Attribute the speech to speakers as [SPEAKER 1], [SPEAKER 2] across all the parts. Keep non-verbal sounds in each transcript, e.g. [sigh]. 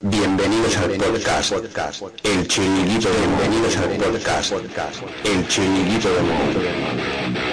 [SPEAKER 1] Bienvenidos al podcast, El Chiringuito de Bienvenidos al podcast, El Chiringuito de Mo.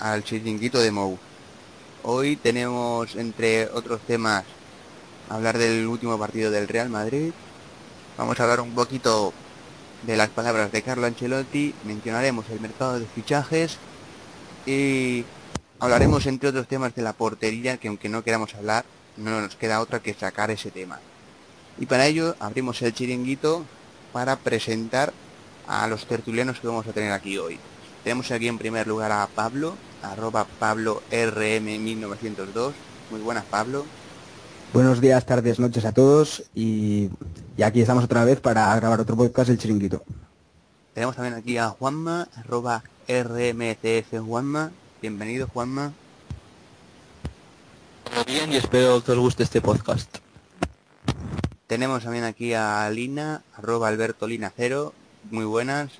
[SPEAKER 2] Al chiringuito de Mou. Hoy tenemos, entre otros temas, hablar del último partido del Real Madrid. Vamos a hablar un poquito de las palabras de Carlo Ancelotti, mencionaremos el mercado de fichajes y hablaremos, entre otros temas, de la portería, que aunque no queramos hablar, no nos queda otra que sacar ese tema. Y para ello abrimos el chiringuito para presentar a los tertulianos que vamos a tener aquí hoy. Tenemos aquí en primer lugar a Pablo, arroba Pablo RM1902. Muy buenas, Pablo.
[SPEAKER 3] Buenos días, tardes, noches a todos y, y aquí estamos otra vez para grabar otro podcast El Chiringuito.
[SPEAKER 2] Tenemos también aquí a Juanma, arroba RMCF Juanma. Bienvenido, Juanma.
[SPEAKER 4] Todo bien y espero que os guste este podcast.
[SPEAKER 2] Tenemos también aquí a Lina, arroba Alberto Lina Cero. Muy buenas.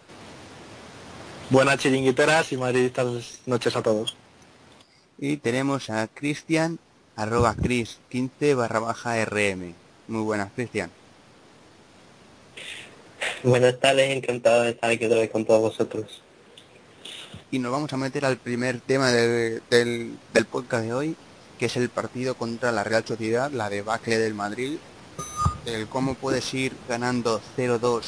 [SPEAKER 4] Buenas chiringuiteras y madridistas noches a todos.
[SPEAKER 2] Y tenemos a Cristian, arroba Cris 15 barra baja RM. Muy buenas, Cristian.
[SPEAKER 5] Buenas tardes, encantado de estar aquí otra vez con todos vosotros.
[SPEAKER 2] Y nos vamos a meter al primer tema de- del, del podcast de hoy, que es el partido contra la Real Sociedad, la debacle del Madrid. El cómo puedes ir ganando 0-2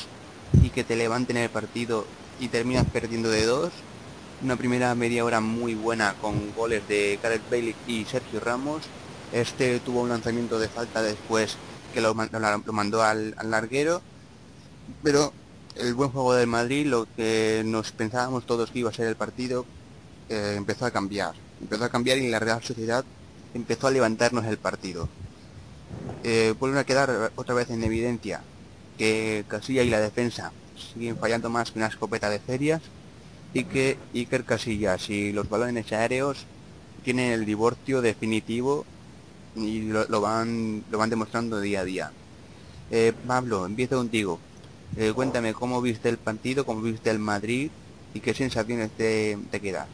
[SPEAKER 2] y que te levanten el partido y terminas perdiendo de 2. Una primera media hora muy buena con goles de Gareth Bale y Sergio Ramos. Este tuvo un lanzamiento de falta después que lo- lo mandó al, al larguero. Pero el buen juego del Madrid, lo que nos pensábamos todos que iba a ser el partido, eh, empezó a cambiar. Empezó a cambiar y la Real Sociedad empezó a levantarnos el partido. Eh, vuelven a quedar otra vez en evidencia que Casilla y la defensa siguen fallando más que una escopeta de ferias y que Iker Casillas y los balones aéreos tienen el divorcio definitivo y lo, lo van lo van demostrando día a día. Eh, Pablo, empiezo contigo. Eh, cuéntame cómo viste el partido, cómo viste el Madrid y qué sensaciones te, te quedan.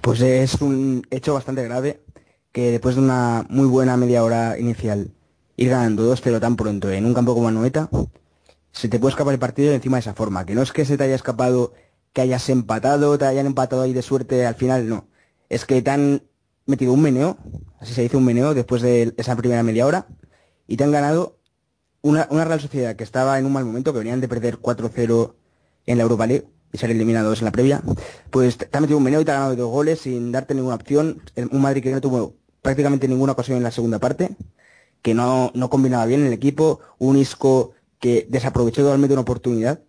[SPEAKER 3] Pues es un hecho bastante grave que después de una muy buena media hora inicial ir ganando 2-0 tan pronto en un campo como Anoeta, se te puede escapar el partido encima de esa forma. Que no es que se te haya escapado, que hayas empatado, te hayan empatado ahí de suerte al final, no. Es que te han metido un meneo, así se dice un meneo, después de esa primera media hora, y te han ganado una, Real Sociedad que estaba en un mal momento, que venían de perder 4-0 en la Europa League y ser eliminados en la previa, pues te te ha metido un meneo y te ha ganado dos goles sin darte ninguna opción. Un Madrid que no tuvo prácticamente ninguna ocasión en la segunda parte, que no, no combinaba bien el equipo, un Isco que desaprovechó totalmente una oportunidad,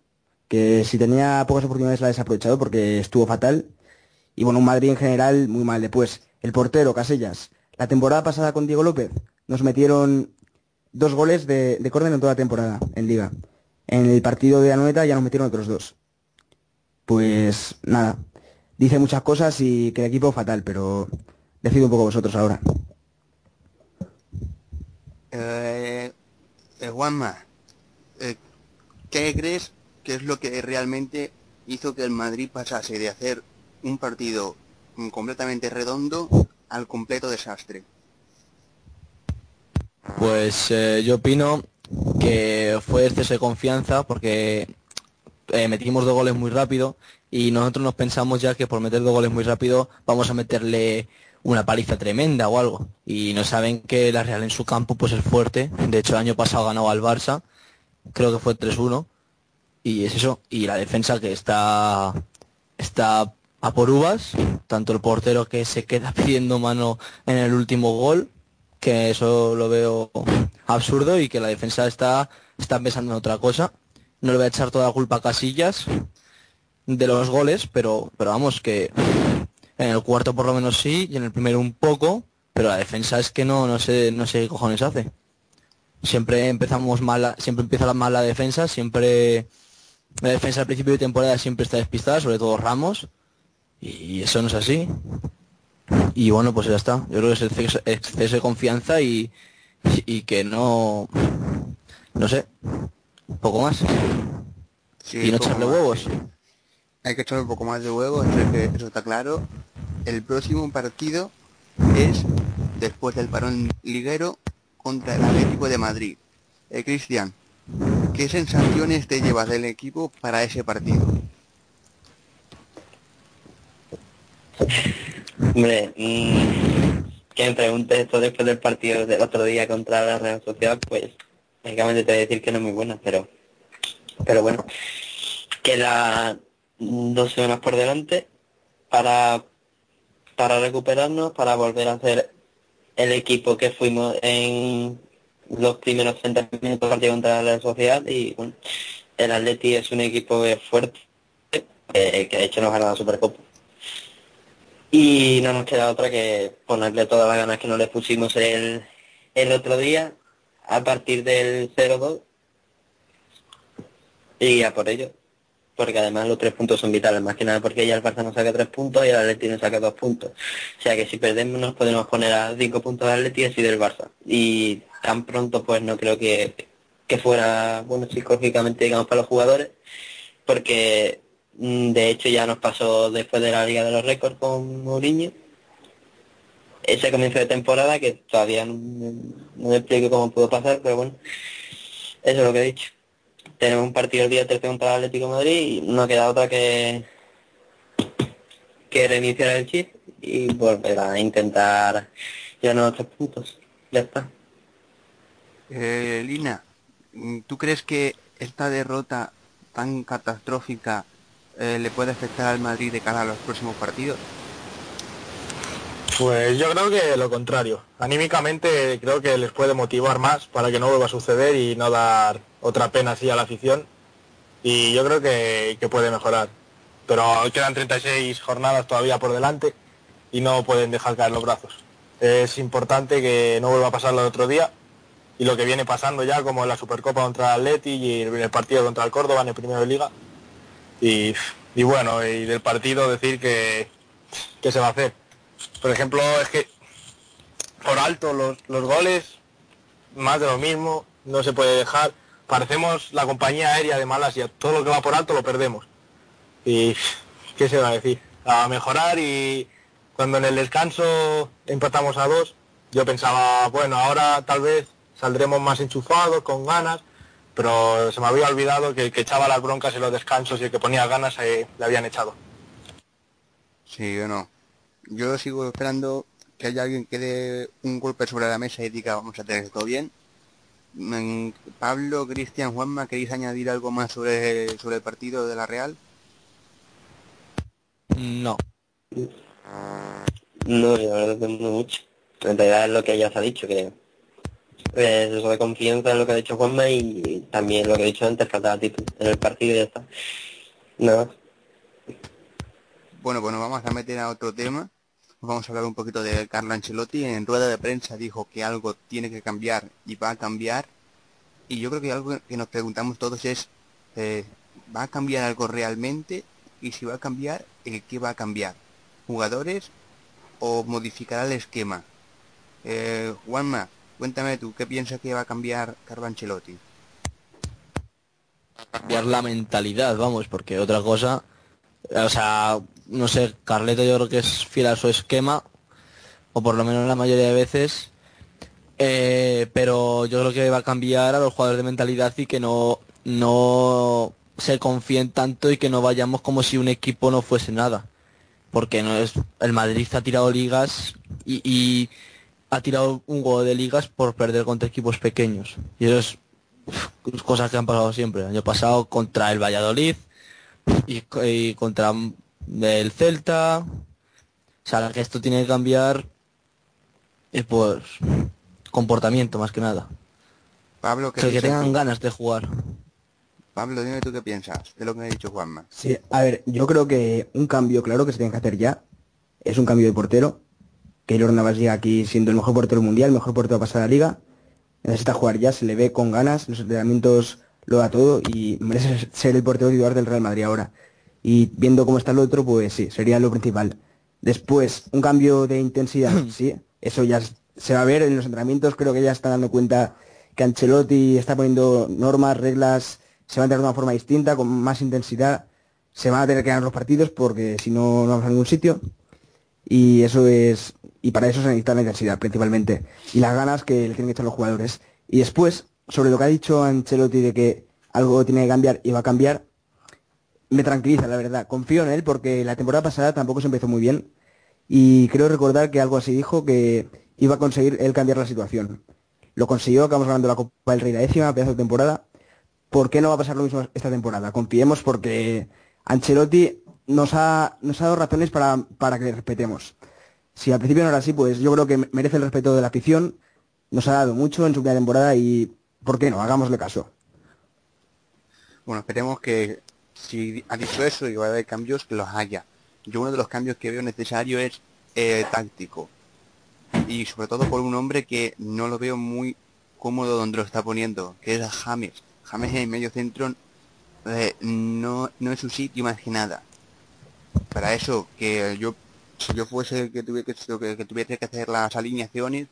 [SPEAKER 3] que si tenía pocas oportunidades la ha desaprovechado porque estuvo fatal. Y bueno, un Madrid en general muy mal. Después, el portero, Casellas. La temporada pasada con Diego López nos metieron dos goles de, de en toda la temporada en Liga. En el partido de Anoeta ya nos metieron otros dos. Pues nada, dice muchas cosas y que el equipo fatal, pero decido un poco vosotros ahora.
[SPEAKER 2] Eh, eh, Juanma, ¿qué crees que es lo que realmente hizo que el Madrid pasase de hacer un partido completamente redondo al completo desastre?
[SPEAKER 4] Pues eh, yo opino que fue exceso de confianza porque
[SPEAKER 6] eh, metimos dos goles muy rápido y nosotros nos pensamos ya que por meter dos goles muy rápido vamos a meterle una paliza tremenda o algo. Y no saben que la Real en su campo pues es fuerte. De hecho el año pasado ganó al Barça, creo que fue 3-1. Y es eso. Y la defensa que está está a por uvas, tanto el portero que se queda [laughs] pidiendo mano en el último gol, que eso lo veo absurdo y que la defensa está, está pensando en otra cosa. No le voy a echar toda la culpa a Casillas de los goles, pero, pero vamos que en el cuarto por lo menos sí y en el primero un poco, pero la defensa es que no, no sé, no sé qué cojones hace. Siempre empezamos mal, siempre empieza la mala defensa, siempre la defensa al principio de temporada siempre está despistada, sobre todo Ramos, y eso no es así. Y bueno, pues ya está. Yo creo que es exceso, exceso de confianza y, y que no, no sé, un poco más.
[SPEAKER 2] Sí,
[SPEAKER 6] y no echarle
[SPEAKER 2] más,
[SPEAKER 6] huevos.
[SPEAKER 2] sí. Hay que echarle un poco más de huevos, eso, eso está claro. El próximo partido es después del parón liguero contra el Atlético de Madrid. Eh, Cristian, ¿qué sensaciones te llevas del equipo para ese partido?
[SPEAKER 5] Hombre, mm, que me preguntes esto después del partido del otro día contra la Real Sociedad, pues básicamente te voy a decir que no es muy buena, pero pero bueno, queda dos semanas por delante para para recuperarnos, para volver a ser el equipo que fuimos en los primeros 30 minutos partido contra la Sociedad y bueno, el Atleti es un equipo fuerte, que de hecho nos ha ganado Supercopa. Y no nos queda otra que ponerle todas las ganas que no le pusimos el, el otro día a partir del 0-2 y a por ello. Porque además los tres puntos son vitales, más que nada porque ya el Barça nos saca tres puntos y el Atleti nos saca dos puntos. O sea que si perdemos nos podemos poner a cinco puntos del Atleti y así del Barça. Y tan pronto pues no creo que, que fuera bueno psicológicamente digamos para los jugadores, porque mm, de hecho ya nos pasó después de la Liga de los Récords con Mourinho ese comienzo de temporada que todavía no, no me explico cómo pudo pasar, pero bueno, eso es lo que he dicho. Tenemos un partido el día 13 contra el Atlético Madrid y no queda otra que que reiniciar el chip y volver a intentar llevarnos los tres puntos. Ya está.
[SPEAKER 2] Eh, Lina, ¿tú crees que esta derrota tan catastrófica eh, le puede afectar al Madrid de cara a los próximos partidos?
[SPEAKER 4] Pues yo creo que lo contrario. Anímicamente creo que les puede motivar más para que no vuelva a suceder y no dar otra pena así a la afición. Y yo creo que, que puede mejorar. Pero quedan 36 jornadas todavía por delante y no pueden dejar caer los brazos. Es importante que no vuelva a pasar lo del otro día y lo que viene pasando ya como en la Supercopa contra el Atleti y el partido contra el Córdoba en el primero de liga. Y, y bueno, y del partido decir que, que se va a hacer. Por ejemplo, es que por alto los, los goles, más de lo mismo, no se puede dejar. Parecemos la compañía aérea de Malasia, todo lo que va por alto lo perdemos. Y [laughs] qué se va a decir, a mejorar y cuando en el descanso empatamos a dos, yo pensaba, bueno, ahora tal vez saldremos más enchufados, con ganas, pero se me había olvidado que el que echaba las broncas en los descansos y el que ponía ganas eh, le habían echado.
[SPEAKER 2] Sí o no. Yo sigo esperando que haya alguien que dé un golpe sobre la mesa y diga vamos a tener todo bien. Mm, Pablo, Cristian, Juanma, ¿queréis añadir algo más sobre, sobre el partido de la Real?
[SPEAKER 6] No.
[SPEAKER 5] No, yo la verdad que no mucho. En realidad es lo que ya se ha dicho, que es eso de confianza en lo que ha dicho Juanma y también lo que he dicho antes, faltaba título en el partido y ya está. Nada más.
[SPEAKER 2] Bueno, pues nos vamos a meter a otro tema. Vamos a hablar un poquito de Carlo Ancelotti. En rueda de prensa dijo que algo tiene que cambiar y va a cambiar. Y yo creo que algo que nos preguntamos todos es, eh, ¿va a cambiar algo realmente? Y si va a cambiar, ¿el qué va a cambiar? ¿Jugadores o modificará el esquema? Eh, Juanma, cuéntame tú, ¿qué piensas que va a cambiar Carlo Ancelotti?
[SPEAKER 6] cambiar la mentalidad, vamos, porque otra cosa, o sea, no sé, Carleto yo creo que es fiel a su esquema, o por lo menos la mayoría de veces, eh, pero yo creo que va a cambiar a los jugadores de mentalidad y que no, no, se confíen tanto y que no vayamos como si un equipo no fuese nada. Porque no es el Madrid ha tirado ligas y, y ha tirado un gol de ligas por perder contra equipos pequeños. Y eso es cosas que han pasado siempre. El año pasado contra el Valladolid y, y contra el Celta. O sea, que esto tiene que cambiar eh, pues comportamiento más que nada.
[SPEAKER 2] Pablo, ¿qué
[SPEAKER 6] O sea, que
[SPEAKER 2] piensas
[SPEAKER 6] tengan
[SPEAKER 2] tú?
[SPEAKER 6] ganas de jugar.
[SPEAKER 2] Pablo, dime tú qué piensas de lo que ha dicho Juanma.
[SPEAKER 3] Sí, a ver, yo creo que un cambio claro que se tiene que hacer ya es un cambio de portero. Keylor Navas llega aquí siendo el mejor portero mundial, el mejor portero a pasar la liga. Necesita jugar ya, se le ve con ganas, los entrenamientos lo da todo y merece ser el portero titular del Real Madrid ahora. Y viendo cómo está el otro, pues sí, sería lo principal. Después, un cambio de intensidad, [clears throat] sí, eso ya se va a ver en los entrenamientos, creo que ya está dando cuenta que Ancelotti está poniendo normas, reglas, se va a entrar de una forma distinta, con más intensidad, se van a tener que ganar los partidos porque si no, no vamos a ningún sitio. Y eso es, y para eso se necesita la intensidad principalmente, y las ganas que le tienen que echar los jugadores. Y después, sobre lo que ha dicho Ancelotti de que algo tiene que cambiar y va a cambiar, me tranquiliza, la verdad. Confío en él porque la temporada pasada tampoco se empezó muy bien y creo recordar que algo así dijo que iba a conseguir él cambiar la situación. Lo consiguió, acabamos ganando la Copa del Rey la décima, pedazo de temporada. ¿Por qué no va a pasar lo mismo esta temporada? Confiemos porque Ancelotti nos ha, nos ha dado razones para, para que le respetemos. Si al principio no era así, pues yo creo que merece el respeto de la afición, nos ha dado mucho en su primera temporada y ¿por qué no? Hagámosle caso.
[SPEAKER 2] Bueno, esperemos que si ha dicho eso y va a haber cambios, que los haya. Yo uno de los cambios que veo necesario es eh, táctico. Y sobre todo por un hombre que no lo veo muy cómodo donde lo está poniendo, que es James. James en medio centro eh, no, no es su sitio más que nada. Para eso, que yo, si yo fuese que tuviese que, que tuviese que hacer las alineaciones,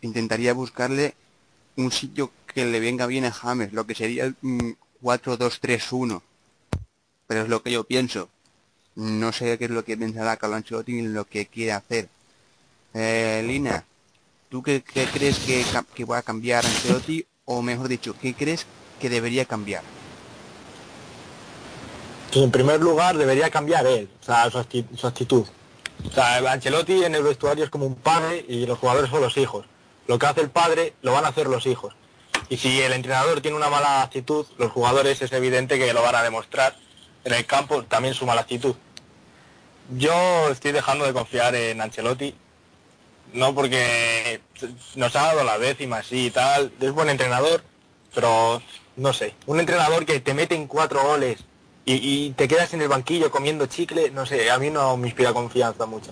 [SPEAKER 2] intentaría buscarle un sitio que le venga bien a James, lo que sería un 4-2-3-1. Pero es lo que yo pienso. No sé qué es lo que pensará Carlo Ancelotti ni lo que quiere hacer. Eh, Lina, ¿tú qué, crees que, va a cambiar Ancelotti? O mejor dicho, ¿qué crees que debería cambiar?
[SPEAKER 4] Pues en primer lugar debería cambiar él, o sea, su, su actitud. O sea, Ancelotti en el vestuario es como un padre y los jugadores son los hijos. Lo que hace el padre lo van a hacer los hijos. Y si el entrenador tiene una mala actitud, los jugadores es evidente que lo van a demostrar en el campo también su mala actitud. Yo estoy dejando de confiar en Ancelotti, no porque nos ha dado la décima, sí y tal, es buen entrenador, pero no sé, un entrenador que te mete en cuatro goles y, te quedas en el banquillo comiendo chicle, no sé, a mí no me inspira confianza mucho.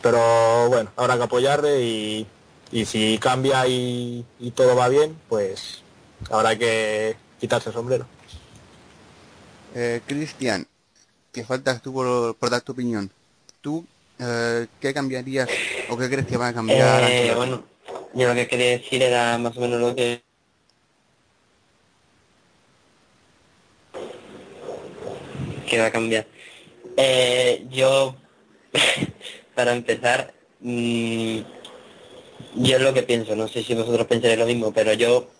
[SPEAKER 4] Pero bueno, habrá que apoyarle y, y si cambia y todo va bien, pues habrá que quitarse el sombrero.
[SPEAKER 2] Eh, Cristian, que faltas tú por, dar tu opinión. ¿Tú eh, qué cambiarías o qué crees que va a cambiar?
[SPEAKER 5] Eh, bueno, yo lo que quería decir era más o menos lo que que va a cambiar. Eh, yo, [laughs] para empezar, mm, yo es lo que pienso, no sé si vosotros pensaréis lo mismo, pero yo,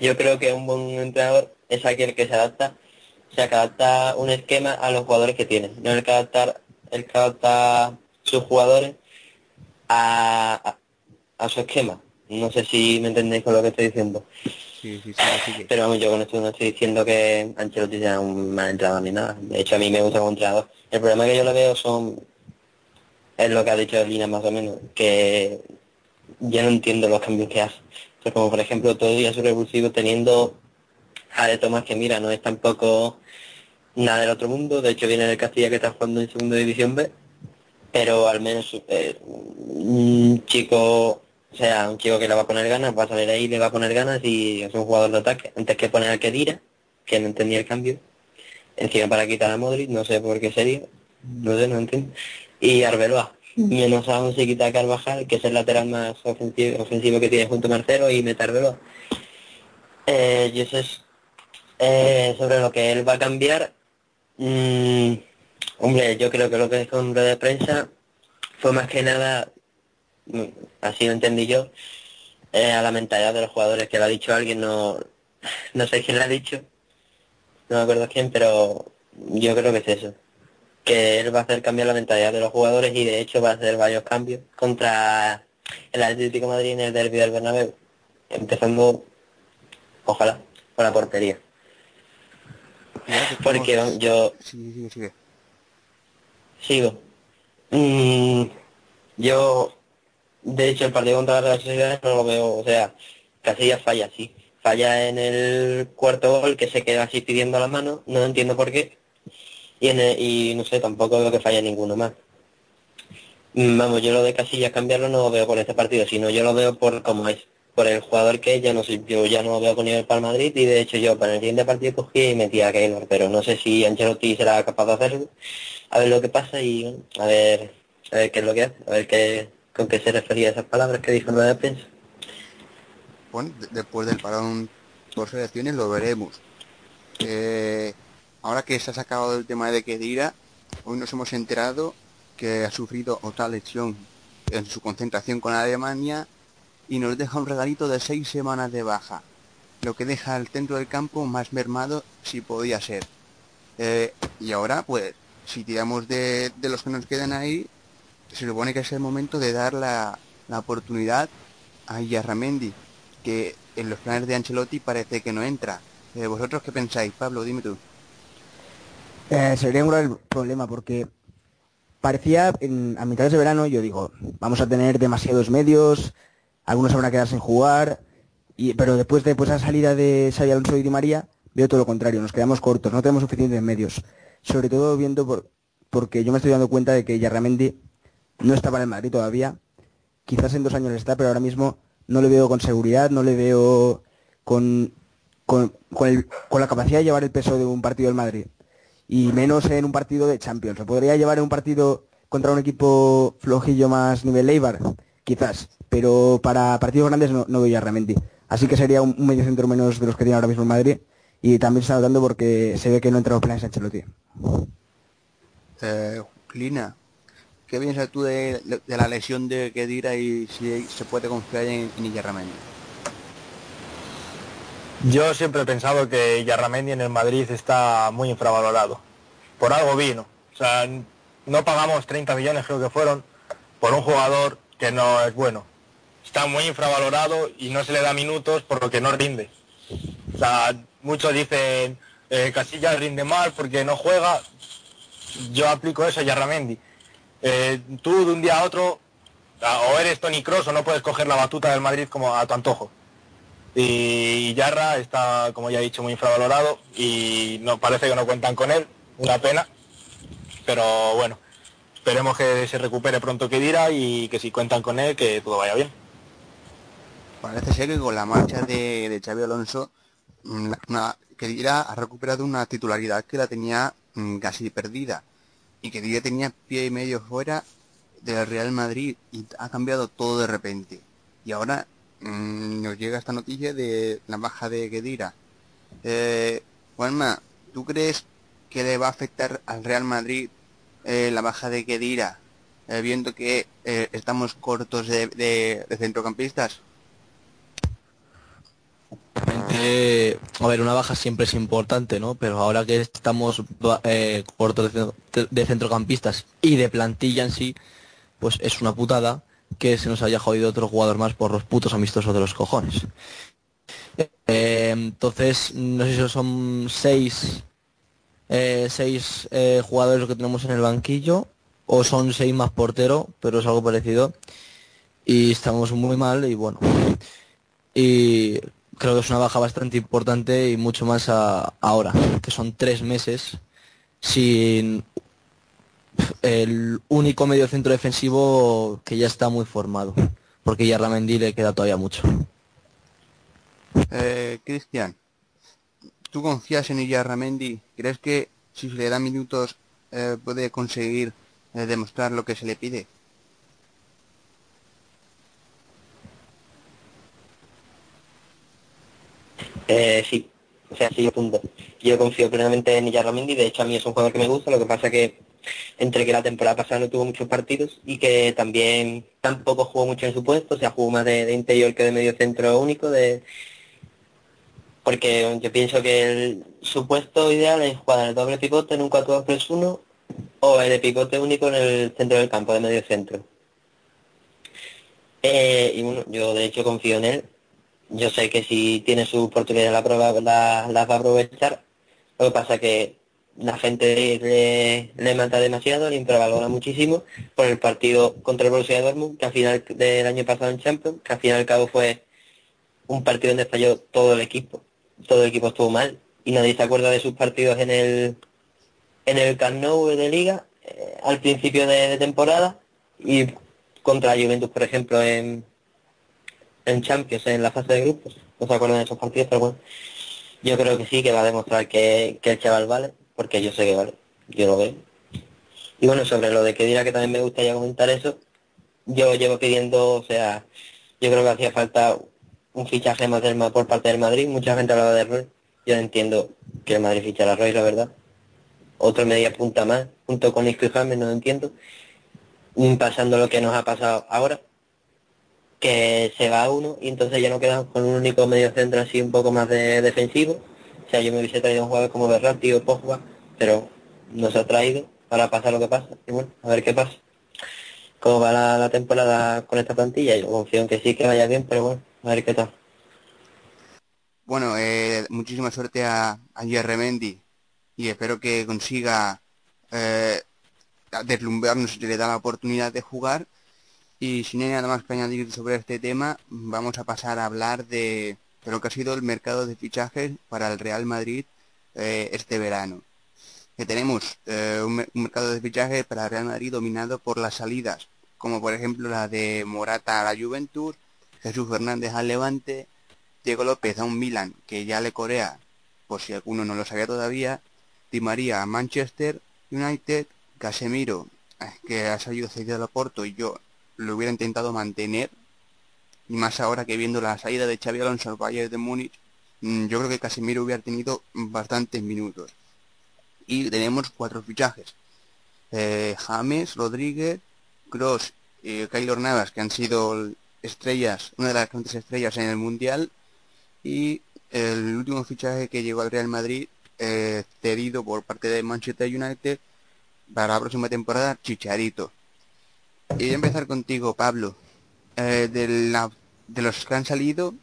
[SPEAKER 5] yo creo que un buen entrenador es aquel que se adapta, o sea, que adapta un esquema a los jugadores que tiene, no el que adaptar, el que adapta sus jugadores a, a, a su esquema. No sé si me entendéis con lo que estoy diciendo.
[SPEAKER 2] Sí, sí, sí,
[SPEAKER 5] Pero vamos, yo con esto no estoy diciendo que Ancelotti sea un mal entrenador ni nada. De hecho, a mí me gusta como entrenador. El problema que yo le veo son... Es lo que ha dicho Lina más o menos, que yo no entiendo los cambios que hace. O sea, como por ejemplo, todo el día su revulsivo teniendo a De Tomás que mira, no es tampoco nada del otro mundo. De hecho, viene del Castilla que está jugando en segunda división B. Pero al menos eh, un chico o sea, un chico que le va a poner ganas, va a salir ahí, le va a poner ganas y es un jugador de ataque. Antes que poner al que tira, que no entendía el cambio. Encima para quitar a Modric, no sé por qué sería. No sé, no entiendo. Y Arbeloa. Menos aún se quita a Carvajal, que es el lateral más ofensivo, ofensivo que tiene junto a Marcelo y mete Arbeloa. Eh, y eso es eh, sobre lo que él va a cambiar. Mm, hombre, yo creo que lo que dijo en rueda de prensa fue más que nada mm, así lo entendí yo, eh, a la mentalidad de los jugadores, que lo ha dicho alguien, no, no sé quién lo ha dicho, no me acuerdo quién, pero yo creo que es eso. Que él va a hacer cambiar la mentalidad de los jugadores y de hecho va a hacer varios cambios contra el Atlético Madrid en el derby del Bernabéu. Empezando, ojalá, con la portería. Porque yo...
[SPEAKER 2] Sí, sigue, sigue.
[SPEAKER 5] Sigo. Mm, yo, de hecho, el partido contra la Real Sociedad no lo veo, o sea, Casillas falla, sí. Falla en el cuarto gol que se queda así pidiendo la mano, no entiendo por qué. Y, en y no sé, tampoco veo que falla ninguno más. Mm, vamos, yo lo de Casillas cambiarlo no lo veo por este partido, sino yo lo veo por cómo es. Por el jugador que es, ya no sé, yo ya no veo con nivel para el Madrid y de hecho yo para el siguiente partido cogí y metí a Keylor, pero no sé si Ancelotti será capaz de hacerlo. A ver lo que pasa y a ver, a ver qué es lo que hace, a ver qué, con qué se refería esas palabras que dijo en la defensa
[SPEAKER 2] bueno, después del parón por selecciones lo veremos. Eh, ahora que se ha sacado el tema de Kedira, hoy nos hemos enterado que ha sufrido otra lesión en su concentración con Alemania y nos deja un regalito de seis semanas de baja, lo que deja el centro del campo más mermado si podía ser. Eh, y ahora, pues, si tiramos de, los que nos quedan ahí, se supone que es el momento de dar la, la oportunidad a Yarramendi, que en los planes de Ancelotti parece que no entra. Eh, ¿Vosotros qué pensáis? Pablo, dime tú.
[SPEAKER 3] Eh, sería un gran problema porque parecía en, a mitad de verano, yo digo, vamos a tener demasiados medios, algunos van a quedar sin jugar, y, pero después de pues, la salida de Xavi Alonso y Di María, veo todo lo contrario, nos quedamos cortos, no tenemos suficientes medios. Sobre todo viendo por, porque yo me estoy dando cuenta de que Yarramendi no está para el Madrid todavía, quizás en dos años está, pero ahora mismo no le veo con seguridad, no le veo con, con, la capacidad de llevar el peso de un partido del Madrid. Y menos en un partido de Champions. ¿Se podría llevar en un partido contra un equipo flojillo más nivel Eibar? Quizás. Pero para partidos grandes no, no veo a Ramendi. Así que sería un, medio centro menos de los que tiene ahora mismo el Madrid. Y también está notando porque se ve que no entra los planes Ancelotti.
[SPEAKER 2] Eh, Lina, ¿Qué piensas tú de, la lesión de Kedira y si se puede confiar en, en
[SPEAKER 4] Yo siempre he pensado que Illarramendi en el Madrid está muy infravalorado. Por algo vino. O sea, no pagamos 30 millones, creo que fueron, por un jugador que no es bueno. Está muy infravalorado y no se le da minutos por lo que no rinde. O sea, muchos dicen eh, Casillas rinde mal porque no juega. Yo aplico eso a Yarramendi eh, tú de un día a otro o eres Tony Cross o no puedes coger la batuta del Madrid como a tu antojo. Y Yarra está, como ya he dicho, muy infravalorado y no parece que no cuentan con él, una pena. Pero bueno, esperemos que se recupere pronto que dirá y que si cuentan con él, que todo vaya bien.
[SPEAKER 2] Parece ser que con la marcha de, de Xavi Alonso, mm, que dirá ha recuperado una titularidad que la tenía mm, casi perdida y que ya tenía pie y medio fuera del Real Madrid y ha cambiado todo de repente. Y ahora mm, nos llega esta noticia de la baja de Kedira. Eh, Juanma, ¿tú crees que le va a afectar al Real Madrid eh, la baja de Kedira, eh, viendo que eh, estamos cortos de, centrocampistas?
[SPEAKER 6] a ver, una baja siempre es importante, ¿no? Pero ahora que estamos eh, cortos de, centrocampistas y de plantilla en sí, pues es una putada que se nos haya jodido otro jugador más por los putos amistosos de los cojones. Eh, entonces, no sé si son seis, eh, seis jugadores los que tenemos en el banquillo o son seis más portero, pero es algo parecido. Y estamos muy mal y bueno. Y creo que es una baja bastante importante y mucho más ahora, que son tres meses sin el único medio centro defensivo que ya está muy formado, porque ya Ramendi le queda todavía mucho.
[SPEAKER 2] Eh, Cristian, ¿tú confías en Ramendi? ¿Crees que si se le da minutos eh, puede conseguir eh, demostrar lo que se le pide?
[SPEAKER 5] Eh, sí, o sea, sí, punto. Yo confío plenamente en Yarramendi, de hecho a mí es un jugador que me gusta, lo que pasa que entre que la temporada pasada no tuvo muchos partidos y que también tampoco jugó mucho en su puesto, o sea, jugó más de, interior que de medio centro único, de porque yo pienso que el supuesto ideal es jugar el doble pivote en un 4-2-3-1 o el de pivote único en el centro del campo, de medio centro. Eh, y bueno, yo de hecho confío en él. Yo sé que si tiene su oportunidad la, prueba, la, va a aprovechar. Lo que pasa que la gente le, le mata demasiado, le infravalora muchísimo por el partido contra el Borussia Dortmund, que al final del año pasado en Champions, que al fin y al cabo fue un partido donde falló todo el equipo. Todo el equipo estuvo mal y nadie se acuerda de sus partidos en el en el Camp Nou de Liga eh, al principio de, temporada y contra Juventus, por ejemplo, en, en Champions, en la fase de grupos. No se acuerdan de esos partidos, pero bueno, yo creo que sí, que va a demostrar que, que el chaval vale porque yo sé que vale, yo lo veo. Y bueno, sobre lo de que dirá que también me gustaría comentar eso, yo llevo pidiendo, o sea, yo creo que hacía falta un fichaje más del, por parte del Madrid, mucha gente hablaba de Roy, yo entiendo que el Madrid fichara a Roy, la verdad. Otro media punta más, junto con Isco y James, no lo entiendo. Pasando lo que nos ha pasado ahora, que se va uno y entonces ya no quedamos con un único medio centro así un poco más de defensivo sea, yo me hubiese traído un jugador como Berratti o Pogba, pero no se ha traído para pasar lo que pasa. Y bueno, a ver qué pasa. Cómo va la, temporada con esta plantilla. Yo confío en que sí, que vaya bien, pero bueno, a qué tal.
[SPEAKER 2] Bueno, eh, muchísima suerte a, a Jerry Mendy y espero que consiga eh, deslumbrarnos si le da la oportunidad de jugar. Y sin nada más que añadir sobre este tema, vamos a pasar a hablar de, pero que ha sido el mercado de fichajes para el Real Madrid eh, este verano. Que tenemos eh, un, mercado de fichajes para el Real Madrid dominado por las salidas, como por ejemplo la de Morata a la Juventus, Jesús Fernández al Levante, Diego López a un Milan que ya le corea, por si alguno no lo sabía todavía, Di María a Manchester United, Casemiro, que ha salido cedido al Porto y yo lo hubiera intentado mantener y más ahora que viendo la salida de Xavi Alonso al Bayern de Múnich, mm, yo creo que Casemiro hubiera tenido bastantes minutos. Y tenemos cuatro fichajes. Eh, James, Rodríguez, Cross y Kaylor Navas, que han sido estrellas, una de las grandes estrellas en el Mundial. Y el último fichaje que llegó al Real Madrid, eh, cedido por parte de Manchester United para la próxima temporada, Chicharito. Y voy a empezar contigo, Pablo. Eh, de, la, de los que han salido,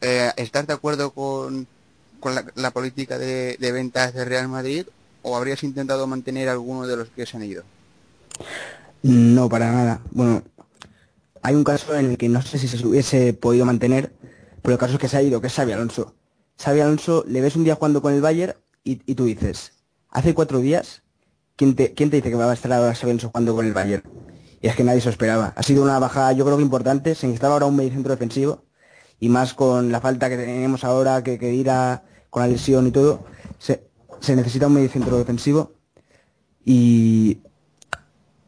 [SPEAKER 2] eh, ¿estás de acuerdo con, la, política de, de, ventas de Real Madrid o habrías intentado mantener alguno de los que se han ido?
[SPEAKER 3] No, para nada. Bueno, hay un caso en el que no sé si se hubiese podido mantener, pero el caso es que se ha ido, que es Xavi Alonso. Xavi Alonso, le ves un día jugando con el Bayern y, y tú dices, hace cuatro días, ¿quién te, ¿quién te dice que va a estar ahora Xavi Alonso jugando con el Bayern? y es que nadie se esperaba. Ha sido una bajada yo creo que importante, se necesitaba ahora un centro defensivo y más con la falta que tenemos ahora que, que ir con la lesión y todo, se, necesita un centro defensivo y,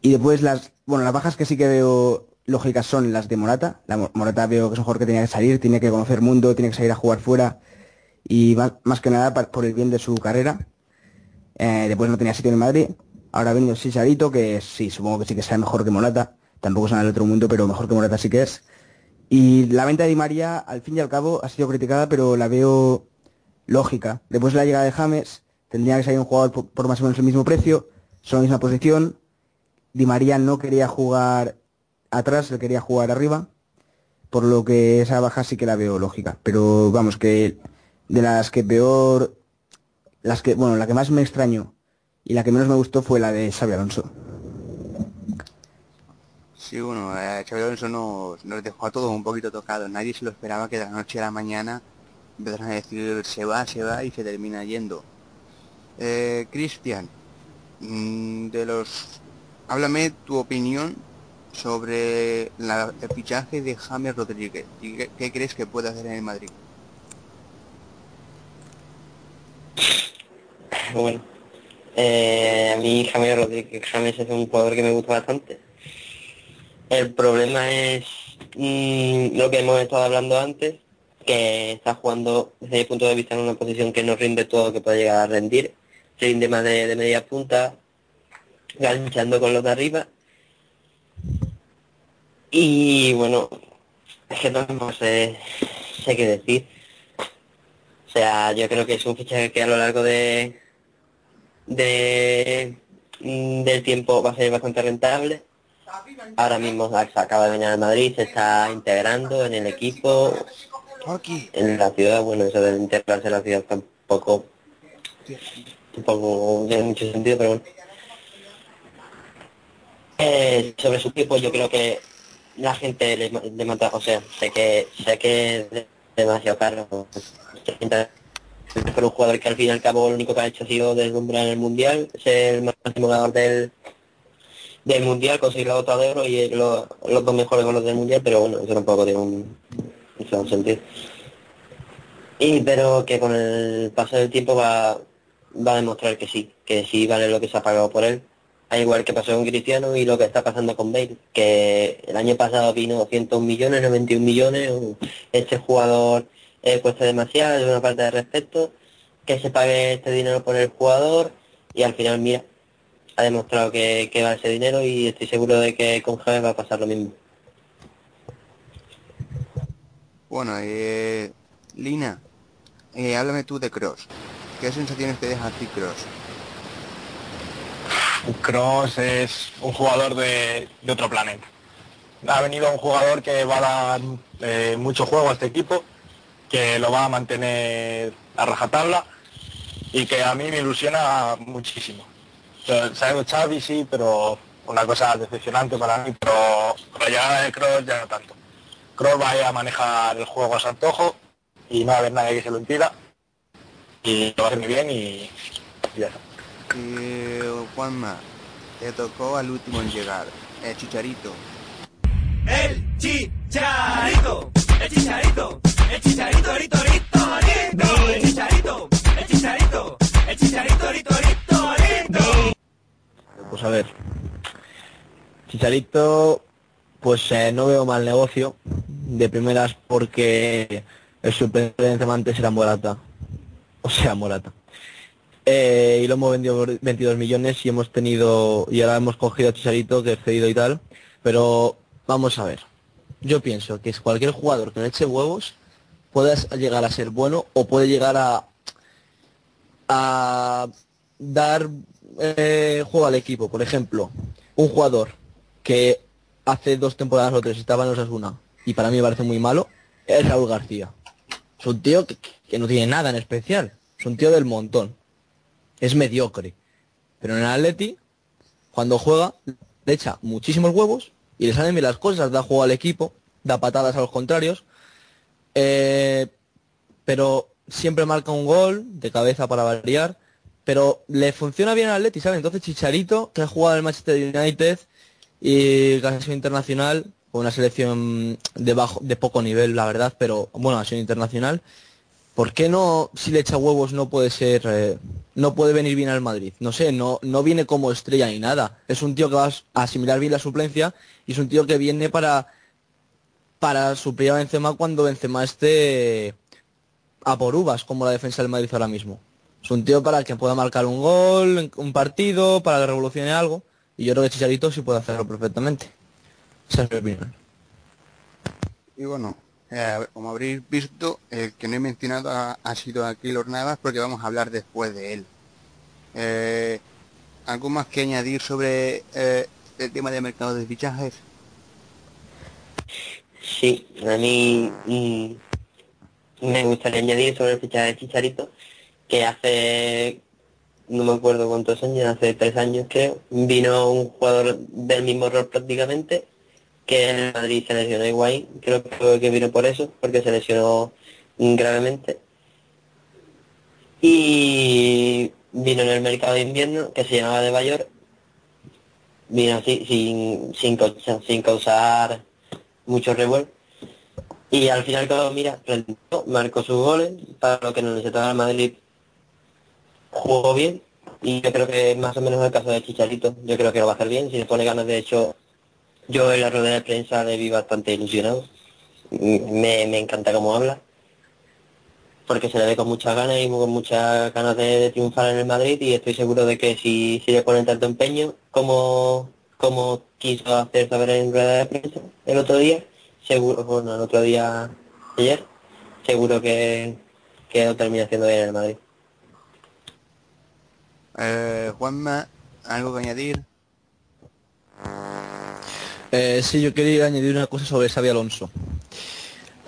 [SPEAKER 3] y después las, bueno, las bajas que sí que veo lógicas son las de Morata. La Morata veo que es un jugador que tenía que salir, tiene que conocer mundo, tiene que salir a jugar fuera y más, que nada por el bien de su carrera. Eh, después no tenía sitio en Madrid Ahora ha venido Chicharito, que sí, supongo que sí que sea mejor que Morata. Tampoco es nada del otro mundo, pero mejor que Morata sí que es. Y la venta de Di María, al fin y al cabo, ha sido criticada, pero la veo lógica. Después de la llegada de James, tendría que salir un jugador por, más o menos el mismo precio, son la misma posición. Di María no quería jugar atrás, él quería jugar arriba, por lo que esa baja sí que la veo lógica. Pero vamos, que de las que peor, las que, bueno, la que más me extraño y la que menos me gustó fue la de Xavi Alonso.
[SPEAKER 2] Sí, bueno, eh, Xavi Alonso nos, nos dejó a todos un poquito tocados. Nadie se lo esperaba que de la noche a la mañana empezaran a decir se va, se va y se termina yendo. Eh, Cristian, mm, de los... Háblame tu opinión sobre la, el fichaje de James Rodríguez y qué, crees que puede hacer en el Madrid.
[SPEAKER 5] Bueno, eh, a mí James Rodríguez James es un jugador que me gusta bastante. El problema es mm, lo que hemos estado hablando antes, que está jugando desde mi punto de vista en una posición que no rinde todo lo que puede llegar a rendir. Rinde más de, media punta, ganchando con los de arriba. Y bueno, es que no sé, sé qué decir. O sea, yo creo que es un fichaje que a lo largo de, de mm, del tiempo va a ser bastante rentable. Ahora mismo se acaba de venir al Madrid, se está integrando en el equipo, en la ciudad, bueno, eso de integrarse en la ciudad tampoco, tampoco tiene mucho sentido, pero bueno. Eh, sobre su equipo yo creo que la gente le, le mata, o sea, sé que sé que es demasiado caro. Pero un jugador que al fin y al cabo lo único que ha hecho ha sido deslumbrar en el mundial, ser el máximo ganador del del mundial, conseguir la otra de oro y los, los dos mejores goles del mundial, pero bueno, eso tampoco tiene un, un sentido. Y pero que con el paso del tiempo va, va a demostrar que sí, que sí vale lo que se ha pagado por él al igual que pasó con Cristiano y lo que está pasando con Bale, que el año pasado vino 100 millones, 91 millones, este jugador eh, cuesta demasiado, es una parte de respeto, que se pague este dinero por el jugador y al final, mira, ha demostrado que, que va ese dinero y estoy seguro de que con James va a pasar lo mismo.
[SPEAKER 2] Bueno, eh, Lina, eh, háblame tú de Cross. ¿Qué sensaciones te deja a ti Cross?
[SPEAKER 4] Cross es un jugador de, otro planeta. Ha venido un jugador que va a dar eh, mucho juego a este equipo, que lo va a mantener a rajatabla y que a mí me ilusiona muchísimo. Sabemos Xavi sí, pero una cosa decepcionante para mí, pero con la llegada de Cross ya no tanto. Cross va a manejar el juego a su antojo y no va a haber nadie que se lo impida y lo va a hacer muy bien y ya está.
[SPEAKER 2] Juanma, te tocó al último en llegar, el Chicharito.
[SPEAKER 7] El Chicharito, el Chicharito, el Chicharito, rito, rito, rito, el Chicharito, el Chicharito, el Chicharito, rito, rito, rito.
[SPEAKER 6] Pues a ver, Chicharito, pues eh, no veo mal negocio de primeras porque el suplente de antes era Morata, o sea, Morata. Eh, y lo hemos vendido por 22 millones y hemos tenido, y ahora hemos cogido a Chicharito, que es cedido y tal, pero vamos a ver. Yo pienso que cualquier jugador que no eche huevos puede llegar a ser bueno o puede llegar a, dar eh, juego al equipo. Por ejemplo, un jugador que hace dos temporadas o tres estaba en Osasuna y para mí me parece muy malo, es Raúl García. Es un tío que no tiene nada en especial. Es un tío del montón es mediocre. Pero en el Atleti, cuando juega, le echa muchísimos huevos y le salen bien las cosas, da juego al equipo, da patadas a los contrarios, eh, pero siempre marca un gol de cabeza para variar, pero le funciona bien al Atleti, ¿sabes? Entonces Chicharito, que ha jugado en el Manchester United y que ha internacional, con una selección de, bajo, de poco nivel, la verdad, pero bueno, ha sido internacional, ¿por qué no, si le echa huevos, no puede ser, eh, no puede venir bien al Madrid? No sé, no, no viene como estrella ni nada. Es un tío que va a asimilar bien la suplencia y es un tío que viene para, para suplir a Benzema cuando Benzema esté a por uvas, como la defensa del Madrid ahora mismo. Es un tío para que pueda marcar un gol, un partido, para que revolucione algo. Y yo creo que Chicharito sí puede hacerlo perfectamente. Esa es mi opinión.
[SPEAKER 2] Y bueno, eh, como habréis visto, el que no he mencionado ha, sido aquí Keylor Navas porque vamos a hablar después de él. Eh, ¿Algo más que añadir sobre eh, el tema de mercado de fichajes?
[SPEAKER 5] Sí, a mí mm, me gustaría añadir sobre el fichaje de Chicharito, que hace, no me acuerdo cuántos años, hace tres años creo, vino un jugador del mismo rol prácticamente, que en Madrid se lesionó Higuaín, creo que vino por eso, porque se lesionó gravemente. Y vino en el mercado de invierno, que se llamaba de Bayor, vino así, sin, sin, sin causar mucho revuelo. Y al final, todo mira, marcó sus goles, para lo que necesitaba el Madrid, jugó bien, y yo creo que más o menos el caso de Chicharito, yo creo que lo va a hacer bien, si le pone ganas de hecho yo en la rueda de prensa le vi bastante ilusionado. Me, me encanta cómo habla. Porque se le ve con muchas ganas y con muchas ganas de, triunfar en el Madrid y estoy seguro de que si, si le ponen tanto empeño como, como quiso hacer saber en rueda de prensa el otro día, seguro, bueno, el otro día ayer, seguro que, que lo termine haciendo bien en el Madrid.
[SPEAKER 2] Eh, Juanma, ¿algo que añadir?
[SPEAKER 6] Eh, sí, yo quería añadir una cosa sobre Xavi Alonso.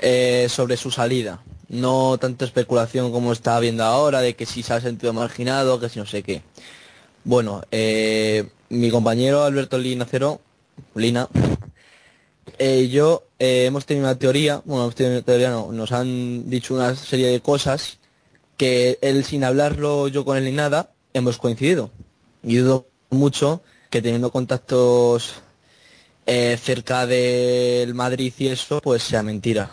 [SPEAKER 6] Eh, sobre su salida. No tanta especulación como está viendo ahora de que si se ha sentido marginado, que si no sé qué. Bueno, eh, mi compañero Alberto Linacero, Lina, eh, yo eh, hemos tenido una teoría, bueno, hemos tenido una teoría, no, nos han dicho una serie de cosas que él sin hablarlo yo con él ni nada, hemos coincidido. Y dudo mucho que teniendo contactos eh, cerca del Madrid y eso, pues sea mentira.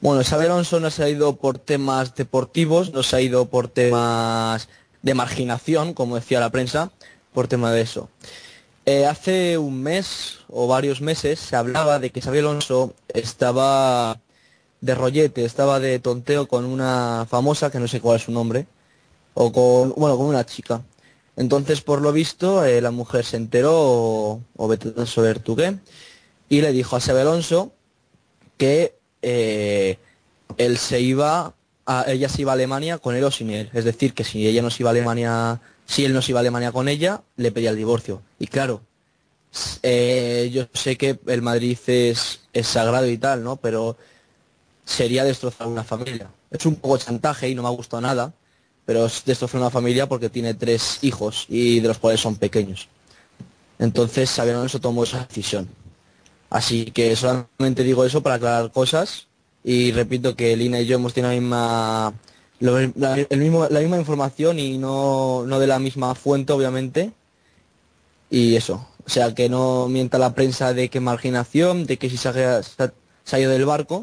[SPEAKER 6] Bueno, Xabi Alonso no se ha ido por temas deportivos, no se ha ido por temas de marginación, como decía la prensa, por tema de eso. Eh, hace un mes o varios meses se hablaba de que Xabi Alonso estaba de rollete, estaba de tonteo con una famosa, que no sé cuál es su nombre, o con, bueno, con una chica. Entonces, por lo visto, eh, la mujer se enteró, o, o vete qué, y le dijo a Xabi Alonso que eh, él se iba, a, ella se iba a Alemania con él o sin él. Es decir, que si ella no se iba a Alemania, si él no se iba a Alemania con ella, le pedía el divorcio. Y claro, eh, yo sé que el Madrid es, es sagrado y tal, ¿no? Pero sería destrozar una familia. Es un poco chantaje y no me ha gustado nada, pero es destrozar una familia porque tiene tres hijos y de los cuales son pequeños. Entonces Xabi Alonso tomó esa decisión. Así que solamente digo eso para aclarar cosas y repito que Lina y yo hemos tenido la misma, la, el mismo, la misma información y no, no de la misma fuente obviamente. Y eso, o sea que no mienta la prensa de que marginación, de que si se ha- se ha ido del barco,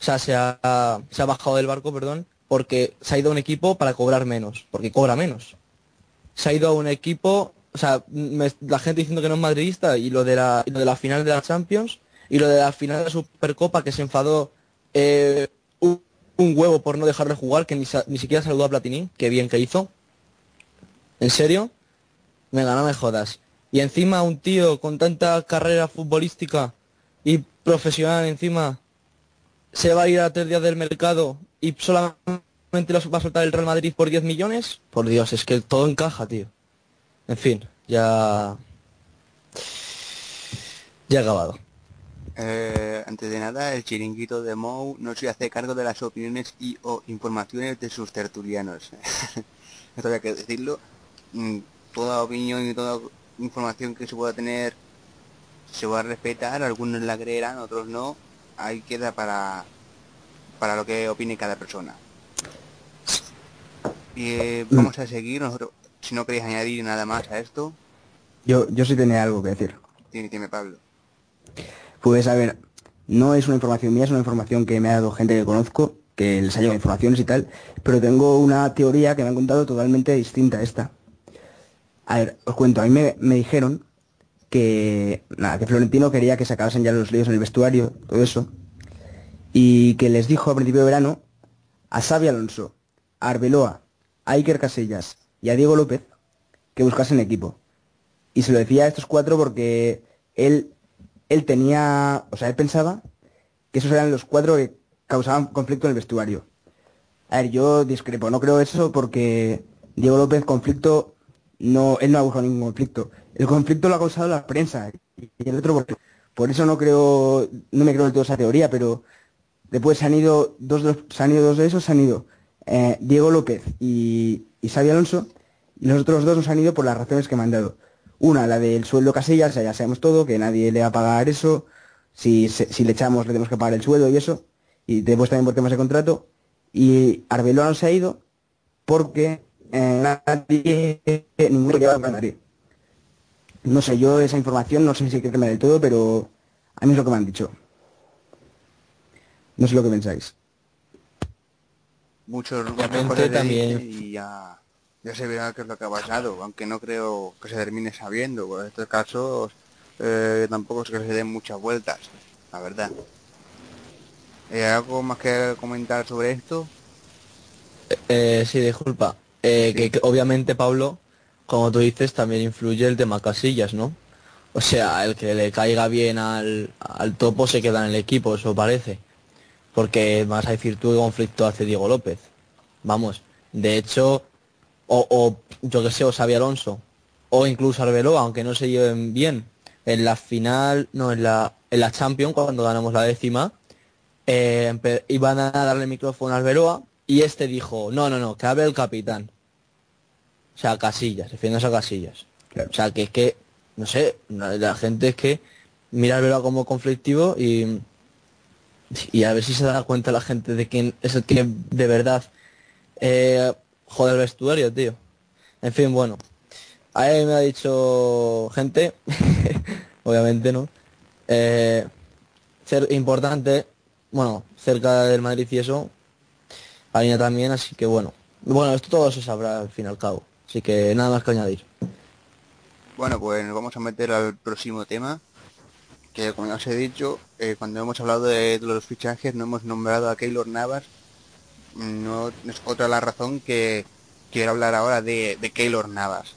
[SPEAKER 6] o sea, se ha, se ha bajado del barco, perdón, porque se ha ido a un equipo para cobrar menos, porque cobra menos. Se ha ido a un equipo, o sea, me- la gente diciendo que no es madridista y lo de la, lo de la final de la Champions y lo de la final de la Supercopa que se enfadó eh, un, huevo por no dejarle jugar, que ni, ni siquiera saludó a Platini, que bien que hizo. ¿En serio? Venga, no me jodas. Y encima un tío con tanta carrera futbolística y profesional encima se va a ir a tres días del mercado y solamente los va a soltar el Real Madrid por 10 millones. Por Dios, es que todo encaja, tío. En fin, ya... Ya he acabado.
[SPEAKER 2] Eh, antes de nada, el chiringuito de Mou no se hace cargo de las opiniones y o informaciones de sus tertulianos. [laughs] Esto había que decirlo. Mm, Toda opinión y toda información que se pueda tener se va a respetar, algunos la creerán, otros no. Ahí queda para, para lo que opine cada persona. Y eh, vamos a seguir, nosotros, si no queréis añadir nada más a esto,
[SPEAKER 3] Yo, yo sí tenía algo que decir.
[SPEAKER 2] tiene, tiene Pablo.
[SPEAKER 3] Pues a ver, no es una información mía, es una información que me ha dado gente que conozco, que les ha llegado informaciones y tal, pero tengo una teoría que me han contado totalmente distinta a esta. A ver, os cuento, a mí me, me dijeron que, nada, que Florentino quería que se acabasen ya los líos en el vestuario, todo eso, y que les dijo a principio de verano a Xavi Alonso, a Arbeloa, a Iker Casillas y a Diego López que buscasen equipo. Y se lo decía a estos cuatro porque él, él tenía, o sea, él pensaba que esos eran los cuatro que causaban conflicto en el vestuario. A ver, yo discrepo, no creo eso porque Diego López conflicto, no, él no ha buscado ningún conflicto. El conflicto lo ha causado la prensa y el otro por, por eso no creo, no me creo del todo esa teoría, pero después se han ido dos se han ido dos de esos, se han ido eh, Diego López y, y Xavi Alonso, y los otros dos nos han ido por las razones que me han dado. Una, la del sueldo Casillas, ya sabemos todo, que nadie le va a pagar eso, si, si le echamos le tenemos que pagar el sueldo y eso, y después también por temas de contrato. Y Arbeloa no se ha ido porque eh, nadie, ninguno a. No sé, yo esa información no sé si creerme del todo, pero a mí es lo que me han dicho. No sé lo que pensáis.
[SPEAKER 2] muchos le
[SPEAKER 6] también-
[SPEAKER 2] y ya, ya se verá qué es lo que ha pasado, aunque no creo que se termine sabiendo, por estos casos eh, tampoco es que se den muchas vueltas, la verdad. Eh, ¿Algo más que comentar sobre esto?
[SPEAKER 6] Eh, sí, disculpa. Eh, que, que obviamente, Pablo, como tú dices, también influye el tema Casillas, ¿no? O sea, el que le caiga bien al, al topo se queda en el equipo, eso parece. Porque vas a decir tú qué conflicto hace Diego López. Vamos, de hecho, o, o yo que sé, o Xavi Alonso, o incluso Arbeloa, aunque no se lleven bien, en la final, no, en la, en la Champions, cuando ganamos la décima, eh, iban a darle el micrófono a Arbeloa y este dijo, no, no, no, que hable el capitán. O sea, Casillas, refiriéndose a Casillas. O sea, que es que, no sé, la la gente es que mira a Arbeloa como conflictivo y, y a ver si se da cuenta la gente de quién es el que de verdad eh, jode el vestuario, tío. En fin, bueno. Ahí me ha dicho gente, [laughs] obviamente no, eh, ser importante, bueno, cerca del Madrid y eso, Alina también, así que bueno. Bueno, esto todo se sabrá al fin y al cabo, así que nada más que añadir.
[SPEAKER 2] Bueno, pues nos vamos a meter al próximo tema, como ya os he dicho, eh, cuando hemos hablado de, los fichajes no hemos nombrado a Keylor Navas, no es otra la razón que quiero hablar ahora de, Keylor Navas.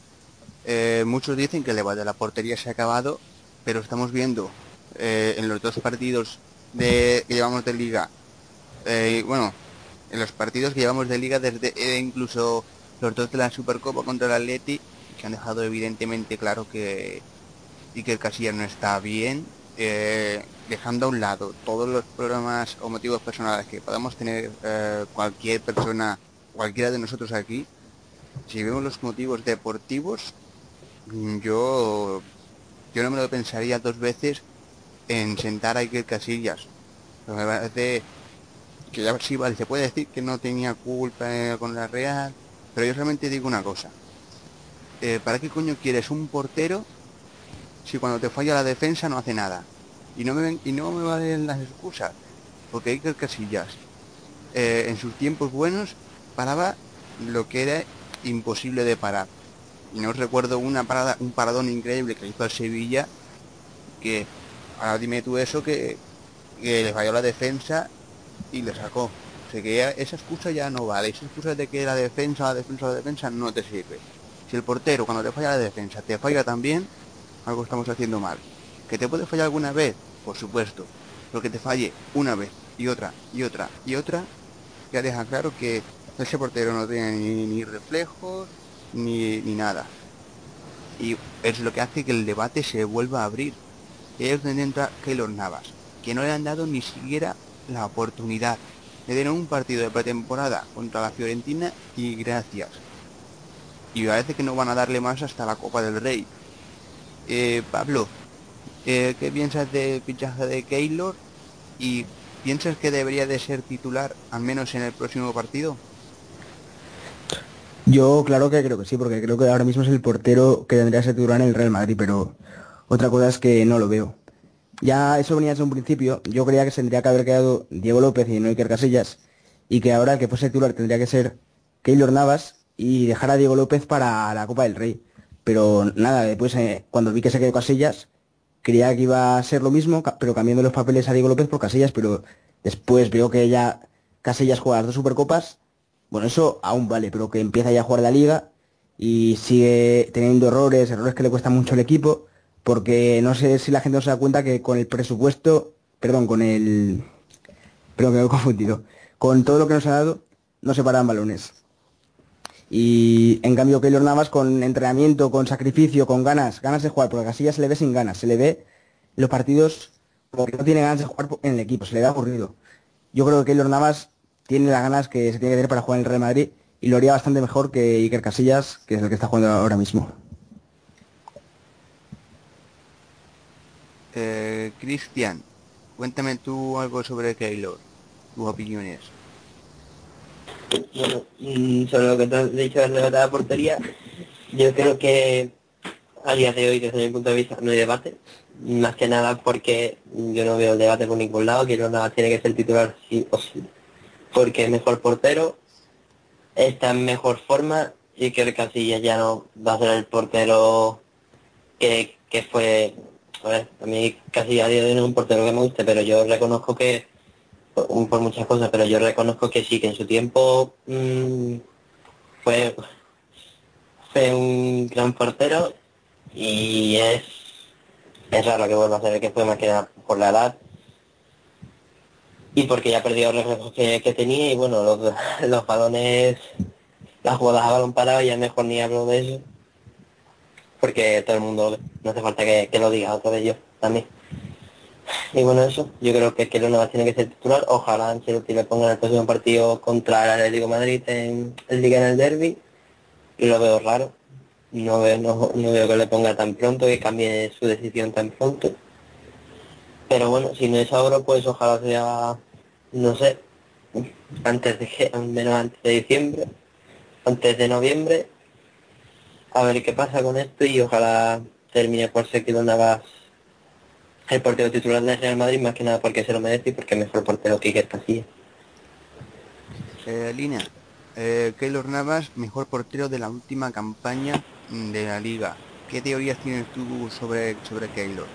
[SPEAKER 2] Eh, muchos dicen que el debate de la portería se ha acabado, pero estamos viendo eh, en los dos partidos de, que llevamos de liga, bueno, en los partidos que llevamos de liga desde incluso los dos de la Supercopa contra el Atleti, que han dejado evidentemente claro que Iker Casillas no está bien, eh, dejando a un lado todos los problemas o motivos personales que podamos tener eh, cualquier persona, cualquiera de nosotros aquí, si vemos los motivos deportivos, mm, yo yo no me lo pensaría dos veces en sentar a Iker Casillas. Pero me parece que ya sí, vale, se puede decir que no tenía culpa eh, con la Real, pero yo realmente digo una cosa. ¿Para qué coño quieres un portero si cuando te falla la defensa no hace nada? Y no me, y no me valen las excusas, porque Iker Casillas eh, en sus tiempos buenos paraba lo que era imposible de parar. Y no recuerdo una parada, un paradón increíble que hizo al Sevilla, que ahora dime tú eso que, le falló la defensa y le sacó. Que esa excusa ya no vale. Esa excusa de que la defensa, la defensa, la defensa no te sirve. Si el portero cuando te falla la defensa te falla también, algo estamos haciendo mal. ¿Que te puede fallar alguna vez? Por supuesto. Pero que te falle una vez y otra y otra y otra, ya deja claro que ese portero no tiene ni, reflejos ni, ni nada. Y es lo que hace que el debate se vuelva a abrir. Y es donde entra Keylor Navas, que no le han dado ni siquiera la oportunidad. Le dieron un partido de pretemporada contra la Fiorentina y gracias. Y parece que no van a darle más hasta la Copa del Rey. Eh, Pablo, eh, ¿qué piensas del fichaje de Keylor? ¿Y piensas que debería de ser titular, al menos en el próximo partido?
[SPEAKER 3] Yo claro que creo que sí, porque creo que ahora mismo es el portero que tendría que ser titular en el Real Madrid, pero otra cosa es que no lo veo. Ya eso venía desde un principio, yo creía que tendría que haber quedado Diego López y no Iker Casillas, y que ahora el que fuese titular tendría que ser Keylor Navas y dejar a Diego López para la Copa del Rey. Pero nada, después eh, cuando vi que se quedó Casillas, creía que iba a ser lo mismo, pero cambiando los papeles a Diego López por Casillas, pero después veo que ya Casillas juega las dos Supercopas bueno, eso aún vale, pero que empieza ya a jugar la liga y sigue teniendo errores, errores que le cuestan mucho al equipo, porque no sé si la gente no se da cuenta que con el presupuesto, perdón, con el... Perdón, que me he confundido. Con todo lo que nos ha dado, no se paran balones. Y en cambio Keylor Navas con entrenamiento, con sacrificio, con ganas, ganas de jugar, porque a Casillas se le ve sin ganas, se le ve los partidos porque no tiene ganas de jugar en el equipo, se le ve aburrido. Yo creo que Keylor Navas tiene las ganas que se tiene que tener para jugar en el Real Madrid y lo haría bastante mejor que Iker Casillas, que es el que está jugando ahora mismo.
[SPEAKER 2] Eh, Cristian, cuéntame tú algo sobre Keylor, tus opiniones.
[SPEAKER 5] Bueno, sobre lo que te has dicho de la portería, yo creo que a día de hoy, desde mi punto de vista, no hay debate. Más que nada porque yo no veo el debate por ningún lado, que nada tiene que ser titular sí o sí. Porque es mejor portero, está en mejor forma y que el Casillas ya no va a ser el portero que, que fue... A ver, a mí Casillas a día de hoy no es un portero que me guste, pero yo reconozco que por, muchas cosas, pero yo reconozco que sí, que en su tiempo mm, fue, fue un gran portero y es, es raro que vuelva a ser que fue más que nada por la edad. y porque ya ha perdido los reflejos que, que tenía y bueno, los, [laughs] los balones, las jugadas a balón parado ya mejor ni hablo de eso, porque todo el mundo, no hace falta que, que lo diga otra vez yo también. Y bueno, eso, yo creo que Keylor Navas tiene que ser titular, ojalá Ancelotti le ponga el próximo partido contra el Atlético de Madrid en el Liga en el Derby, lo veo raro, no veo, no, no veo que le ponga tan pronto, que cambie su decisión tan pronto. Pero bueno, si no es ahora, pues ojalá sea, no sé, antes de, menos antes de diciembre, antes de noviembre, a ver qué pasa con esto y ojalá termine por ser Keylor Navas el portero titular del Real Madrid, más que nada porque se lo merece y porque es mejor portero que Iker Casillas.
[SPEAKER 2] Eh, línea. Eh, Keylor Navas, mejor portero de la última campaña de la liga. ¿Qué teorías tienes tú sobre, sobre Keylor?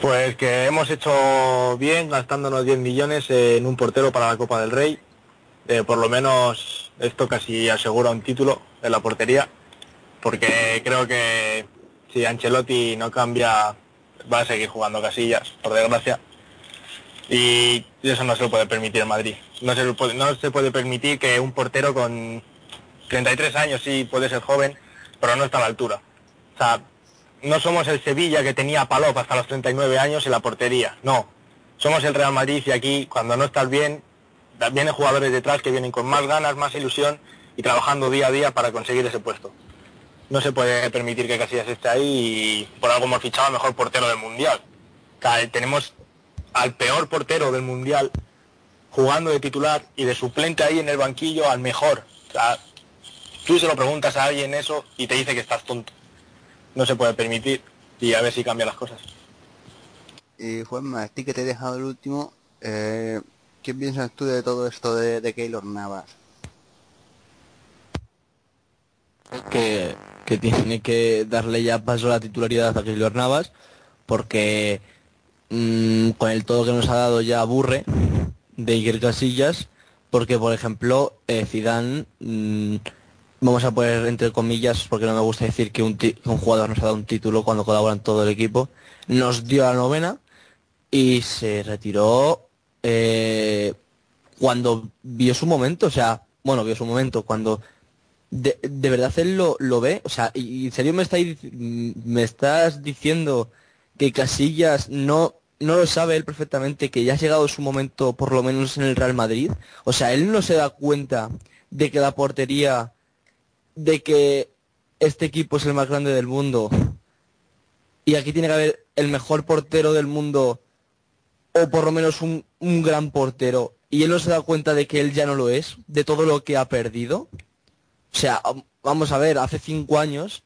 [SPEAKER 4] Pues que hemos hecho bien gastándonos 10 millones en un portero para la Copa del Rey. Eh, por lo menos esto casi asegura un título en la portería, porque creo que si Ancelotti no cambia va a seguir jugando casillas, por desgracia. Y eso no se lo puede permitir Madrid. No se, puede, no se puede permitir que un portero con 33 años sí puede ser joven, pero no está a la altura. O sea, no somos el Sevilla que tenía Palop hasta los 39 años en la portería, no. Somos el Real Madrid y aquí cuando no estás bien, vienen jugadores detrás que vienen con más ganas, más ilusión y trabajando día a día para conseguir ese puesto. No se puede permitir que Casillas esté ahí y por algo hemos fichado al mejor portero del Mundial. Tenemos al peor portero del Mundial jugando de titular y de suplente ahí en el banquillo al mejor. O sea, tú se lo preguntas a alguien eso y te dice que estás tonto no se puede permitir y a ver si cambian las cosas.
[SPEAKER 2] Y Juanma, a ti que te he dejado el último, eh, ¿qué piensas tú de todo esto de, de Keylor Navas?
[SPEAKER 6] Que, tiene que darle ya paso a la titularidad a Keylor Navas porque mm, con el todo que nos ha dado ya aburre de Iker Casillas porque por ejemplo eh, Zidane mm, vamos a poner entre comillas porque no me gusta decir que un, un jugador nos ha dado un título cuando colabora en todo el equipo nos dio la novena y se retiró eh, cuando vio su momento o sea bueno vio su momento cuando de, verdad él lo, lo ve, o sea, y y en serio me estáis me estás diciendo que Casillas no no lo sabe él perfectamente que ya ha llegado su momento por lo menos en el Real Madrid, o sea, él no se da cuenta de que la portería de que este equipo es el más grande del mundo y aquí tiene que haber el mejor portero del mundo o por lo menos un, un gran portero y él no se da cuenta de que él ya no lo es, de todo lo que ha perdido. O sea, am- vamos a ver, hace cinco años,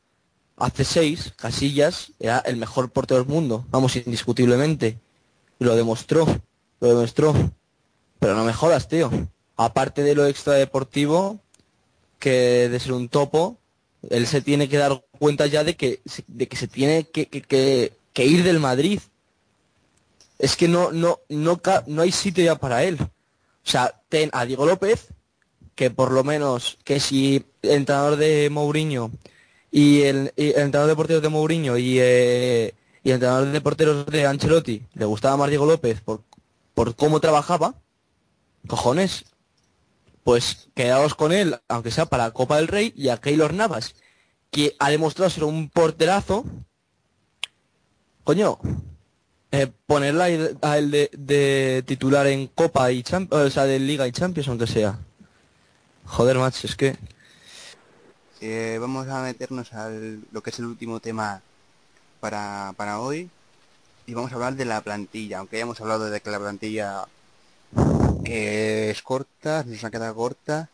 [SPEAKER 6] hace seis, Casillas era el mejor portero del mundo, vamos, indiscutiblemente. Lo demostró, lo demostró. Pero no me jodas, tío. Aparte de lo extradeportivo, que de ser un topo, él se tiene que dar cuenta ya de que, de que se tiene que, que- que- ir del Madrid. Es que no, no, no, no hay sitio ya para él. O sea, ten a Diego López, que por lo menos, que si el entrenador de Mourinho y el, entrenador de porteros de Mourinho y, eh, y el entrenador de porteros de Ancelotti le gustaba más Diego López por, por cómo trabajaba, cojones, pues quedaos con él, aunque sea para la Copa del Rey, y a Keylor Navas, que ha demostrado ser un porterazo, coño, eh, ponerla a él- a él de, de titular en Copa y Champions, o sea, de Liga y Champions, aunque sea. Joder, macho, es que...
[SPEAKER 2] Eh, vamos a meternos a lo que es el último tema para, para hoy y vamos a hablar de la plantilla, aunque ya hemos hablado de que la plantilla eh, es corta, nos ha quedado corta.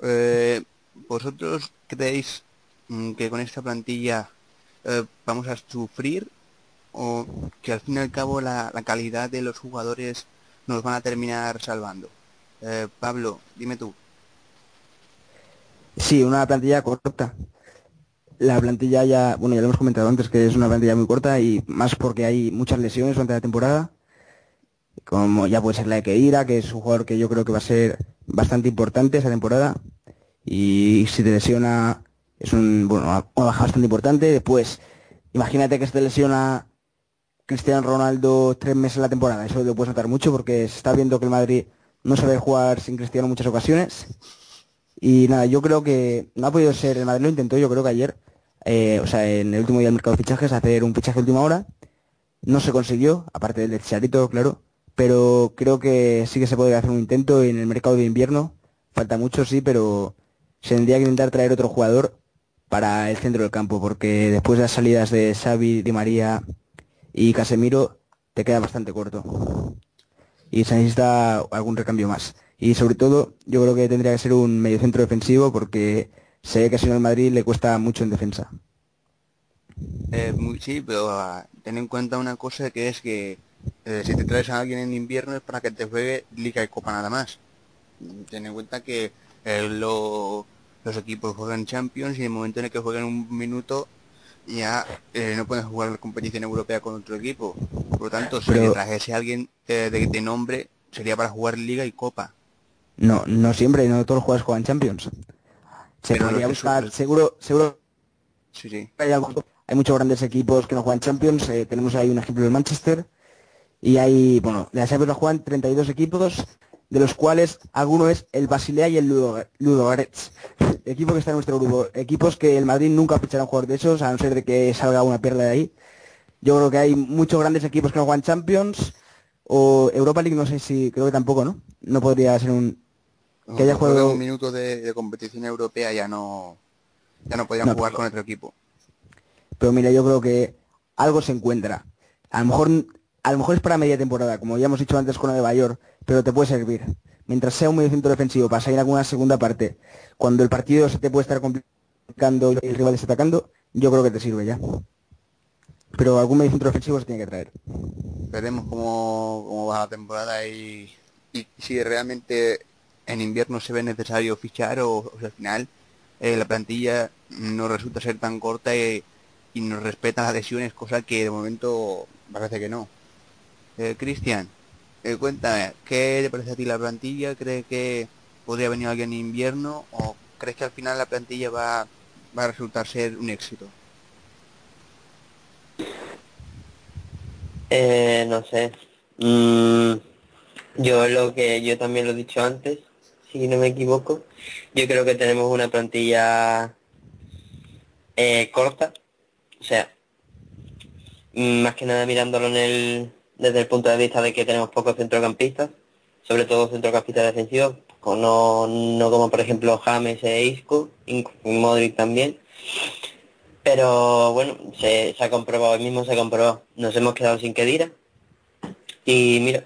[SPEAKER 2] Eh, ¿Vosotros creéis mm, que con esta plantilla eh, vamos a sufrir o que al fin y al cabo la, la calidad de los jugadores nos van a terminar salvando? Pablo, dime tú.
[SPEAKER 3] Sí, una plantilla corta. La plantilla ya, bueno, ya lo hemos comentado antes que es una plantilla muy corta y más porque hay muchas lesiones durante la temporada. Como ya puede ser la de Keira, que es un jugador que yo creo que va a ser bastante importante esa temporada. Y si te lesiona, es un, bueno, una baja bastante importante. Después, imagínate que se te lesiona Cristiano Ronaldo tres meses en la temporada. Eso lo puedes notar mucho porque se está viendo que el Madrid no sabe jugar sin Cristiano en muchas ocasiones. Y nada, yo creo que no ha podido ser, el Madrid lo intentó, yo creo que ayer, eh, o sea, en el último día del mercado de fichajes, hacer un fichaje de última hora. No se consiguió, aparte del de claro, pero creo que sí que se podría hacer un intento en el mercado de invierno. Falta mucho, sí, pero se tendría que intentar traer otro jugador para el centro del campo, porque después de las salidas de Xavi, Di María y Casemiro, te queda bastante corto. Y se necesita algún recambio más. Y sobre todo, yo creo que tendría que ser un mediocentro defensivo, porque sé que si no el Madrid le cuesta mucho en defensa.
[SPEAKER 2] Eh, muy, sí, pero ah, ten en cuenta una cosa que es que eh, si te traes a alguien en invierno es para que te juegue Liga y Copa nada más. Ten en cuenta que eh, lo- los equipos juegan Champions y en el momento en el que juegan un minuto ya eh, no pueden jugar la competición europea con otro equipo. Por lo tanto, si
[SPEAKER 3] Pero-
[SPEAKER 2] le trajese a alguien eh, de, de nombre, sería para jugar Liga y Copa.
[SPEAKER 3] No, no siempre, no todos los jugadores juegan Champions. Se
[SPEAKER 2] Pero
[SPEAKER 3] podría buscar, seguro, seguro
[SPEAKER 2] Sí, sí.
[SPEAKER 3] hay, algo- hay muchos grandes equipos que no juegan Champions. eh, tenemos ahí un ejemplo del Manchester. Y hay, bueno, de la Champions la juegan 32 equipos, de los cuales alguno es el Basilea y el Ludo, Ludogorets. [laughs] Equipo que está en nuestro grupo. Equipos que el Madrid nunca fichará un jugador de esos, a no ser de que salga una perla de ahí. Yo creo que hay muchos grandes equipos que no juegan Champions. O Europa League, no sé si, creo que tampoco, ¿no? No podría ser un... Que haya juego-
[SPEAKER 2] un minuto de, de competición europea ya no ya no podían
[SPEAKER 3] No,
[SPEAKER 2] jugar
[SPEAKER 3] pero-
[SPEAKER 2] con otro equipo.
[SPEAKER 3] Pero mira, yo creo que algo se encuentra. A lo mejor, a lo mejor es para media temporada, como ya hemos dicho antes con Nueva York, pero te puede servir. Mientras sea un medio centro defensivo para salir a alguna segunda parte, cuando el partido se te puede estar complicando y el rival está atacando, yo creo que te sirve ya. Pero algún medio centro defensivo se tiene que traer.
[SPEAKER 2] Veremos cómo, cómo va la temporada y, y si realmente en invierno se ve necesario fichar o, al final eh, la plantilla no resulta ser tan corta y, y nos respeta las lesiones, cosa que de momento parece que no. Eh, Cristian, eh, cuéntame, ¿qué te parece a ti la plantilla? ¿Crees que podría venir alguien en invierno o crees que al final la plantilla va, va a resultar ser un éxito?
[SPEAKER 5] Eh, no sé. Mm, yo lo que yo también lo he dicho antes, si no me equivoco. Yo creo que tenemos una plantilla eh, corta. O sea, más que nada mirándolo en el, desde el punto de vista de que tenemos pocos centrocampistas, sobre todo centrocampistas defensivos, no, no como por ejemplo James e Isco, y Modric también. Pero bueno, se, se ha comprobado, hoy mismo se ha comprobado. Nos hemos quedado sin Kedira. Y mira,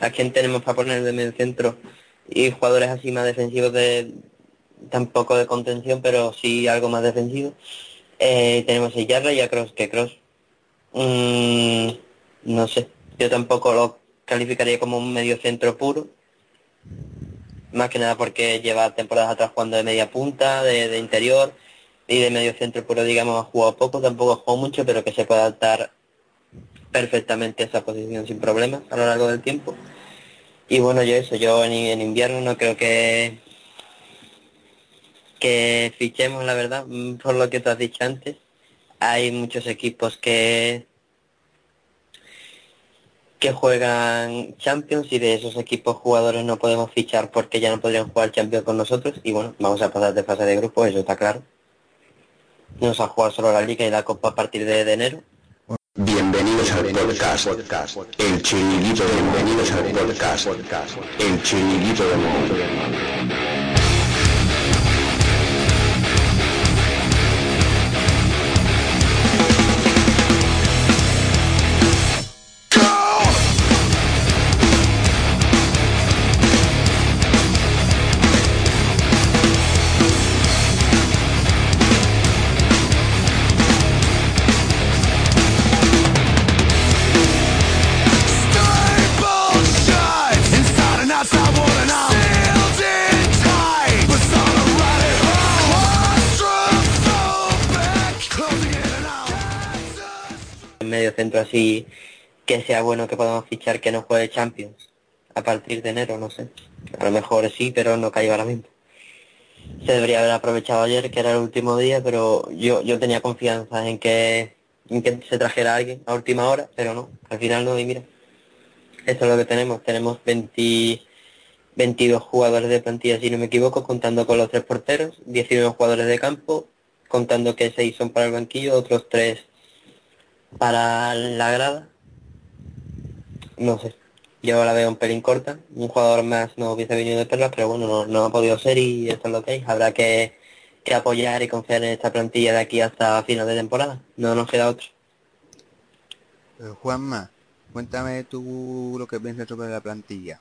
[SPEAKER 5] ¿a quién tenemos para poner de medio centro? Y jugadores así más defensivos de tampoco de contención, pero sí algo más defensivo. Eh, tenemos a Yarra y a Cross, que Cross mm, no sé, yo tampoco lo calificaría como un medio centro puro. Más que nada porque lleva temporadas atrás jugando de media punta, de, de interior y de medio centro puro, digamos, ha jugado poco, tampoco ha jugado mucho, pero que se puede adaptar perfectamente a esa posición sin problemas a lo largo del tiempo. Y bueno, yo eso, yo en, en invierno no creo que que fichemos, la verdad, mm, por lo que tú has dicho antes. Hay muchos equipos que que juegan Champions y de esos equipos jugadores no podemos fichar porque ya no podrían jugar Champions con nosotros y bueno, vamos a pasar de fase de grupo, eso está claro. Vamos a jugar solo la Liga y la Copa a partir de, de enero.
[SPEAKER 1] Bienvenidos al podcast, el chiringuito, bienvenidos al podcast, el chiringuito de.
[SPEAKER 5] Centro así que sea bueno que podamos fichar que no juegue Champions a partir de enero, no sé. A lo mejor sí, pero no caigo ahora mismo. Se debería haber aprovechado ayer, que era el último día, pero yo, yo tenía confianza en que en que se trajera alguien a última hora, pero no, al final no, y mira, eso es lo que tenemos, tenemos 20, 22 jugadores de plantilla, si no me equivoco, contando con los tres porteros, 19 jugadores de campo, contando que 6 son para el banquillo, otros 3 para la grada. No sé, yo la veo un pelín corta, un jugador más no hubiese venido de perlas, pero bueno, no, no ha podido ser y esto es lo que hay, habrá que, que apoyar y confiar en esta plantilla de aquí hasta final de temporada, no nos queda otro.
[SPEAKER 2] Eh, Juanma, cuéntame tú lo que piensas sobre la plantilla.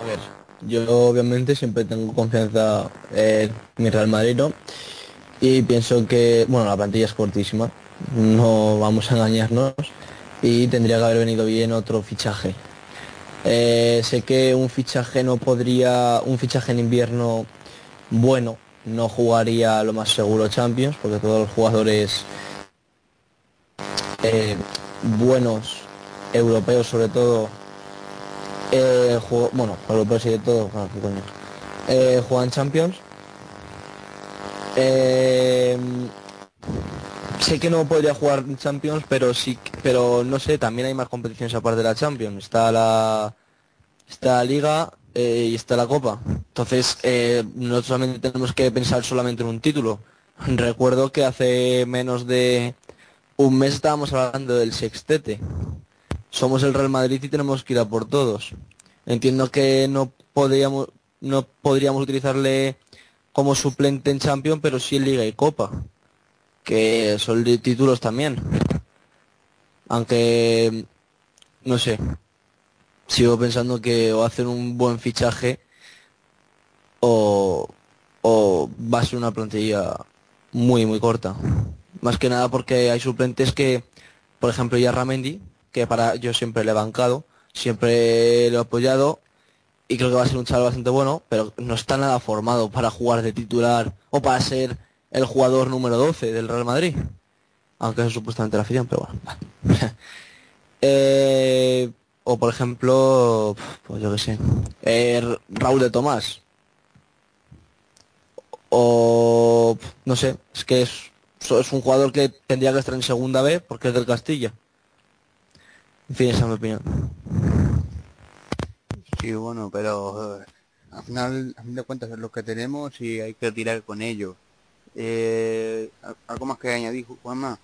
[SPEAKER 6] A ver, yo obviamente siempre tengo confianza en mi Real Madrid, ¿no? Y pienso que, bueno, la plantilla es cortísima, no vamos a engañarnos, y tendría que haber venido bien otro fichaje. Eh, sé que un fichaje no podría, un fichaje en invierno bueno, no jugaría lo más seguro Champions, porque todos los jugadores eh, buenos, europeos sobre todo, eh, bueno, europeos y de todo, bueno, qué coño, eh, juegan Champions. Eh, sé que no podría jugar Champions, pero sí, pero no sé, también hay más competiciones aparte de la Champions. Está la, está la Liga eh, y está la Copa. Entonces, eh, no solamente tenemos que pensar solamente en un título. Recuerdo que hace menos de un mes estábamos hablando del sextete. Somos el Real Madrid y tenemos que ir a por todos. Entiendo que no podríamos, no podríamos utilizarle como suplente en Champions, pero sí en Liga y Copa, que son de títulos también. Aunque, no sé, sigo pensando que o hacen un buen fichaje o, o va a ser una plantilla muy, muy corta. Más que nada porque hay suplentes que, por ejemplo, Yarramendi, que para yo siempre le he bancado, siempre lo he apoyado y creo que va a ser un chaval bastante bueno, pero no está nada formado para jugar de titular o para ser el jugador número 12 del Real Madrid. Aunque es supuestamente la afición, pero bueno. [laughs] Eh, o por ejemplo, pues yo qué sé, eh, Raúl de Tomás. O no sé, es que es, es un jugador que tendría que estar en segunda B porque es del Castilla. En fin, esa es mi opinión.
[SPEAKER 2] Sí, bueno, pero eh, al final, a fin de cuentas es lo que tenemos y hay que tirar con ello. Eh, ¿al- ¿Algo más que añadir, Juanma?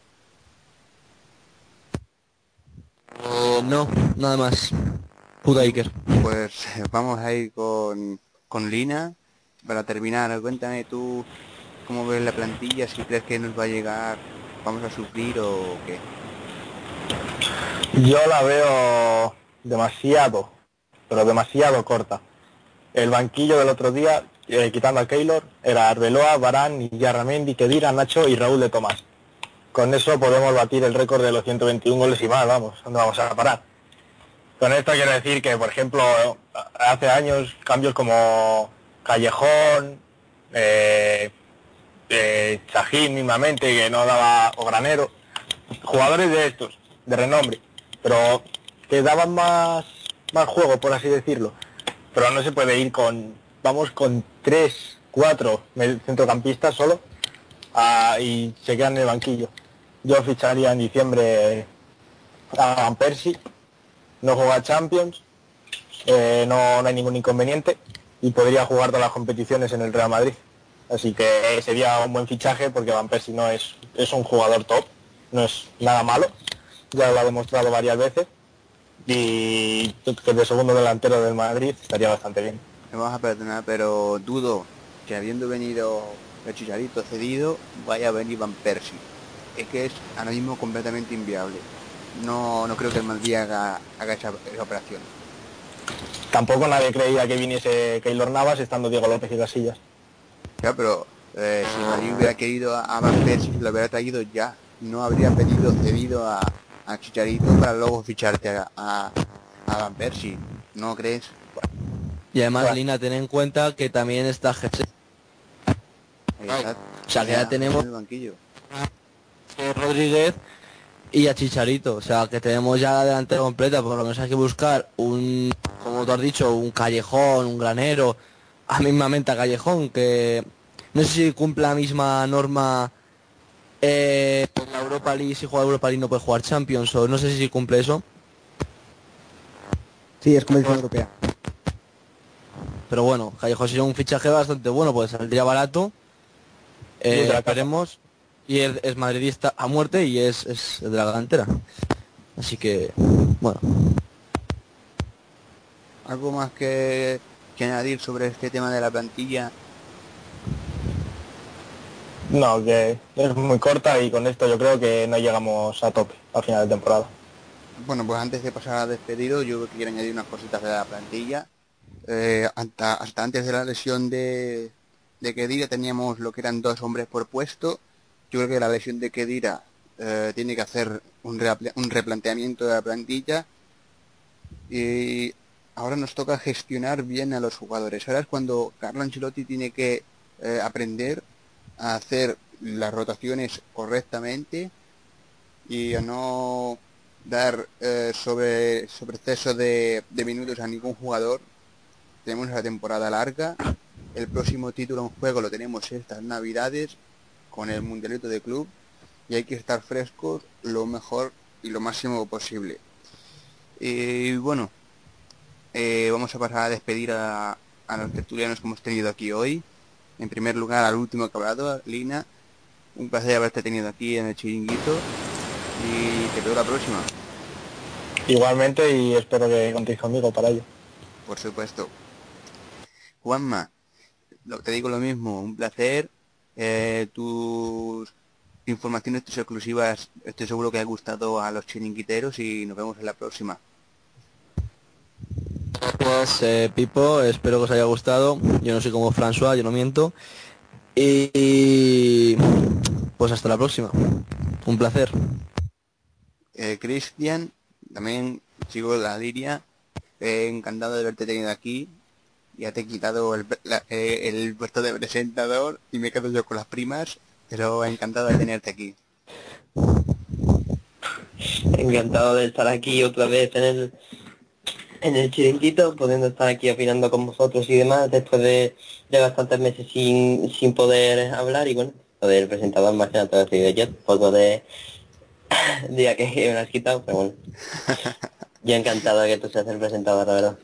[SPEAKER 6] Eh, no, nada más. Puta Iker.
[SPEAKER 2] Pues [laughs] vamos a ir con, con Lina. Para terminar, cuéntame tú cómo ves la plantilla, si crees que nos va a llegar, vamos a sufrir o qué.
[SPEAKER 4] Yo la veo demasiado, pero demasiado corta. El banquillo del otro día, eh, quitando a Keylor, era Arbeloa, Barán, Yarramendi, Kedira, Nacho y Raúl de Tomás. Con eso podemos batir el récord de los 121 goles y más, vamos, ¿dónde vamos a parar? Con esto quiero decir que, por ejemplo, hace años cambios como Callejón, eh, eh, mismamente, que no daba, o Granero, jugadores de estos, de renombre, pero que daban más, más juego, por así decirlo. Pero no se puede ir con, vamos con tres, cuatro centrocampistas solo ah, y se quedan en el banquillo. Yo ficharía en diciembre a Van Persie, no juega Champions, eh, no, no hay ningún inconveniente y podría jugar todas las competiciones en el Real Madrid. Así que sería un buen fichaje porque Van Persie no es, es un jugador top, no es nada malo, ya lo ha demostrado varias veces y que de segundo delantero del Madrid estaría bastante bien.
[SPEAKER 2] Me vas a perdonar, pero dudo que habiendo venido el Chicharito cedido, vaya a venir Van Persie. Es que es ahora mismo completamente inviable. No, no creo que el Madrid haga, haga esa, esa operación.
[SPEAKER 4] Tampoco nadie creía que viniese Keylor Navas estando Diego López y Casillas.
[SPEAKER 2] Ya, pero eh, si Madrid hubiera querido a, a Van Persie, lo hubiera traído ya. No habría pedido cedido a, a Chicharito para luego ficharte a, a, a Van Persie. ¿No crees?
[SPEAKER 6] Y además, Lina, ten en cuenta que también está Jesse
[SPEAKER 2] Exacto.
[SPEAKER 6] O sea, que ya tenemos-
[SPEAKER 2] en el banquillo.
[SPEAKER 6] Rodríguez y a Chicharito. O sea, que tenemos ya la delantera completa. Por lo menos hay que buscar un, como tú has dicho, un callejón, un granero. A mismamente a Callejón, que no sé si cumple la misma norma eh, por la Europa League, si juega Europa League no puede jugar Champions, o no sé si cumple eso.
[SPEAKER 3] Sí, es competición europea.
[SPEAKER 6] Pero bueno, Callejo sería un fichaje bastante bueno, pues saldría barato. Eh, esperemos. Y es, es madridista a muerte y es, es de la delantera. Así que, bueno.
[SPEAKER 2] ¿Algo más que, que añadir sobre este tema de la plantilla?
[SPEAKER 4] No, que es muy corta y con esto yo creo que no llegamos a tope a final de temporada.
[SPEAKER 2] Bueno, pues antes de pasar a despedido, yo quiero añadir unas cositas de la plantilla. Eh, hasta, hasta antes de la lesión de, de Kedira teníamos lo que eran dos hombres por puesto. Yo creo que la lesión de Kedira eh, tiene que hacer un, un replanteamiento de la plantilla. Y ahora nos toca gestionar bien a los jugadores. Ahora es cuando Carlo Ancelotti tiene que eh, aprender a hacer las rotaciones correctamente y a no dar eh, sobre, sobre exceso de, de minutos a ningún jugador. Tenemos una temporada larga. El próximo título en juego lo tenemos estas navidades con el Mundialito de Club y hay que estar frescos lo mejor y lo máximo posible. Y bueno, eh, vamos a pasar a despedir a, a los tertulianos que hemos tenido aquí hoy. En primer lugar, al último que ha hablado, Lina. Un placer haberte tenido aquí en el chiringuito y te veo la próxima,
[SPEAKER 4] Igualmente y espero que contéis conmigo para ello.
[SPEAKER 2] por supuesto. Juanma, lo- te digo lo mismo, un placer. Eh, tus informaciones, tus exclusivas, estoy seguro que ha gustado a los chiringuiteros y nos vemos en la próxima.
[SPEAKER 6] Eh, Pipo. Espero que os haya gustado. Yo no soy como François, yo no miento. Y, y, pues hasta la próxima. Un placer.
[SPEAKER 2] Eh, Cristian, también sigo la liria. Eh, encantado de haberte tenido aquí. Ya te he quitado el, la- eh, el puesto de presentador y me quedo yo con las primas, pero encantado de tenerte aquí.
[SPEAKER 5] Encantado de estar aquí otra vez en el en el chiringuito, pudiendo estar aquí opinando con vosotros y demás, después de, de bastantes meses sin, sin poder hablar y bueno, lo del presentador más que nada yo, poco de día [coughs] que me lo has quitado, pero bueno. [laughs] Yo encantado de que tú seas el presentador, la verdad.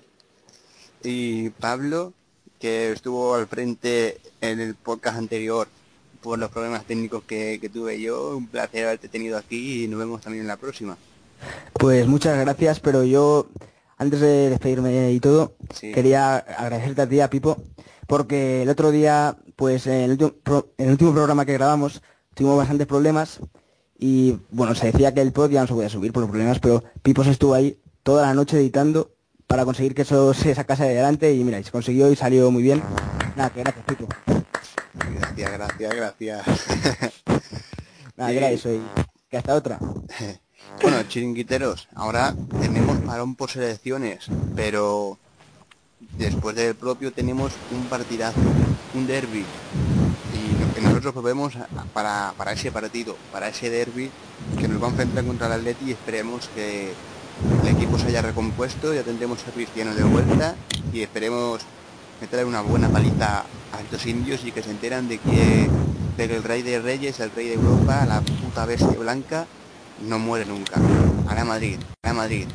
[SPEAKER 2] Y Pablo, que estuvo al frente en el podcast anterior por los problemas técnicos que, que tuve yo, un placer haberte tenido aquí y nos vemos también en la próxima.
[SPEAKER 3] Pues muchas gracias, pero yo, antes de despedirme y todo,
[SPEAKER 2] Sí.
[SPEAKER 3] quería agradecerte a ti, a Pipo, porque el otro día, pues en el último, pro- en el último programa que grabamos, tuvimos bastantes problemas y, bueno, se decía que el pod ya no se podía subir por los problemas, pero Pipo se estuvo ahí toda la noche editando para conseguir que eso se sacase adelante y mira, y se consiguió y salió muy bien. Nada, que gracias, Pipo.
[SPEAKER 2] Gracias, gracias, gracias.
[SPEAKER 3] Nada, que
[SPEAKER 2] Sí.
[SPEAKER 3] era eso y que hasta otra. [laughs]
[SPEAKER 2] Bueno, chiringuiteros, ahora tenemos parón por selecciones, pero después del propio tenemos un partidazo, un derby. Y no- que nosotros a- para, para ese partido, para ese derby que nos va a enfrentar contra el Atleti y esperemos que el equipo se haya recompuesto, ya tendremos a Cristiano de vuelta y esperemos meterle una buena paliza a estos indios y que se enteran de que, de el rey de reyes, el rey de Europa, la puta bestia blanca, no muere nunca. A la Madrid, a la Madrid.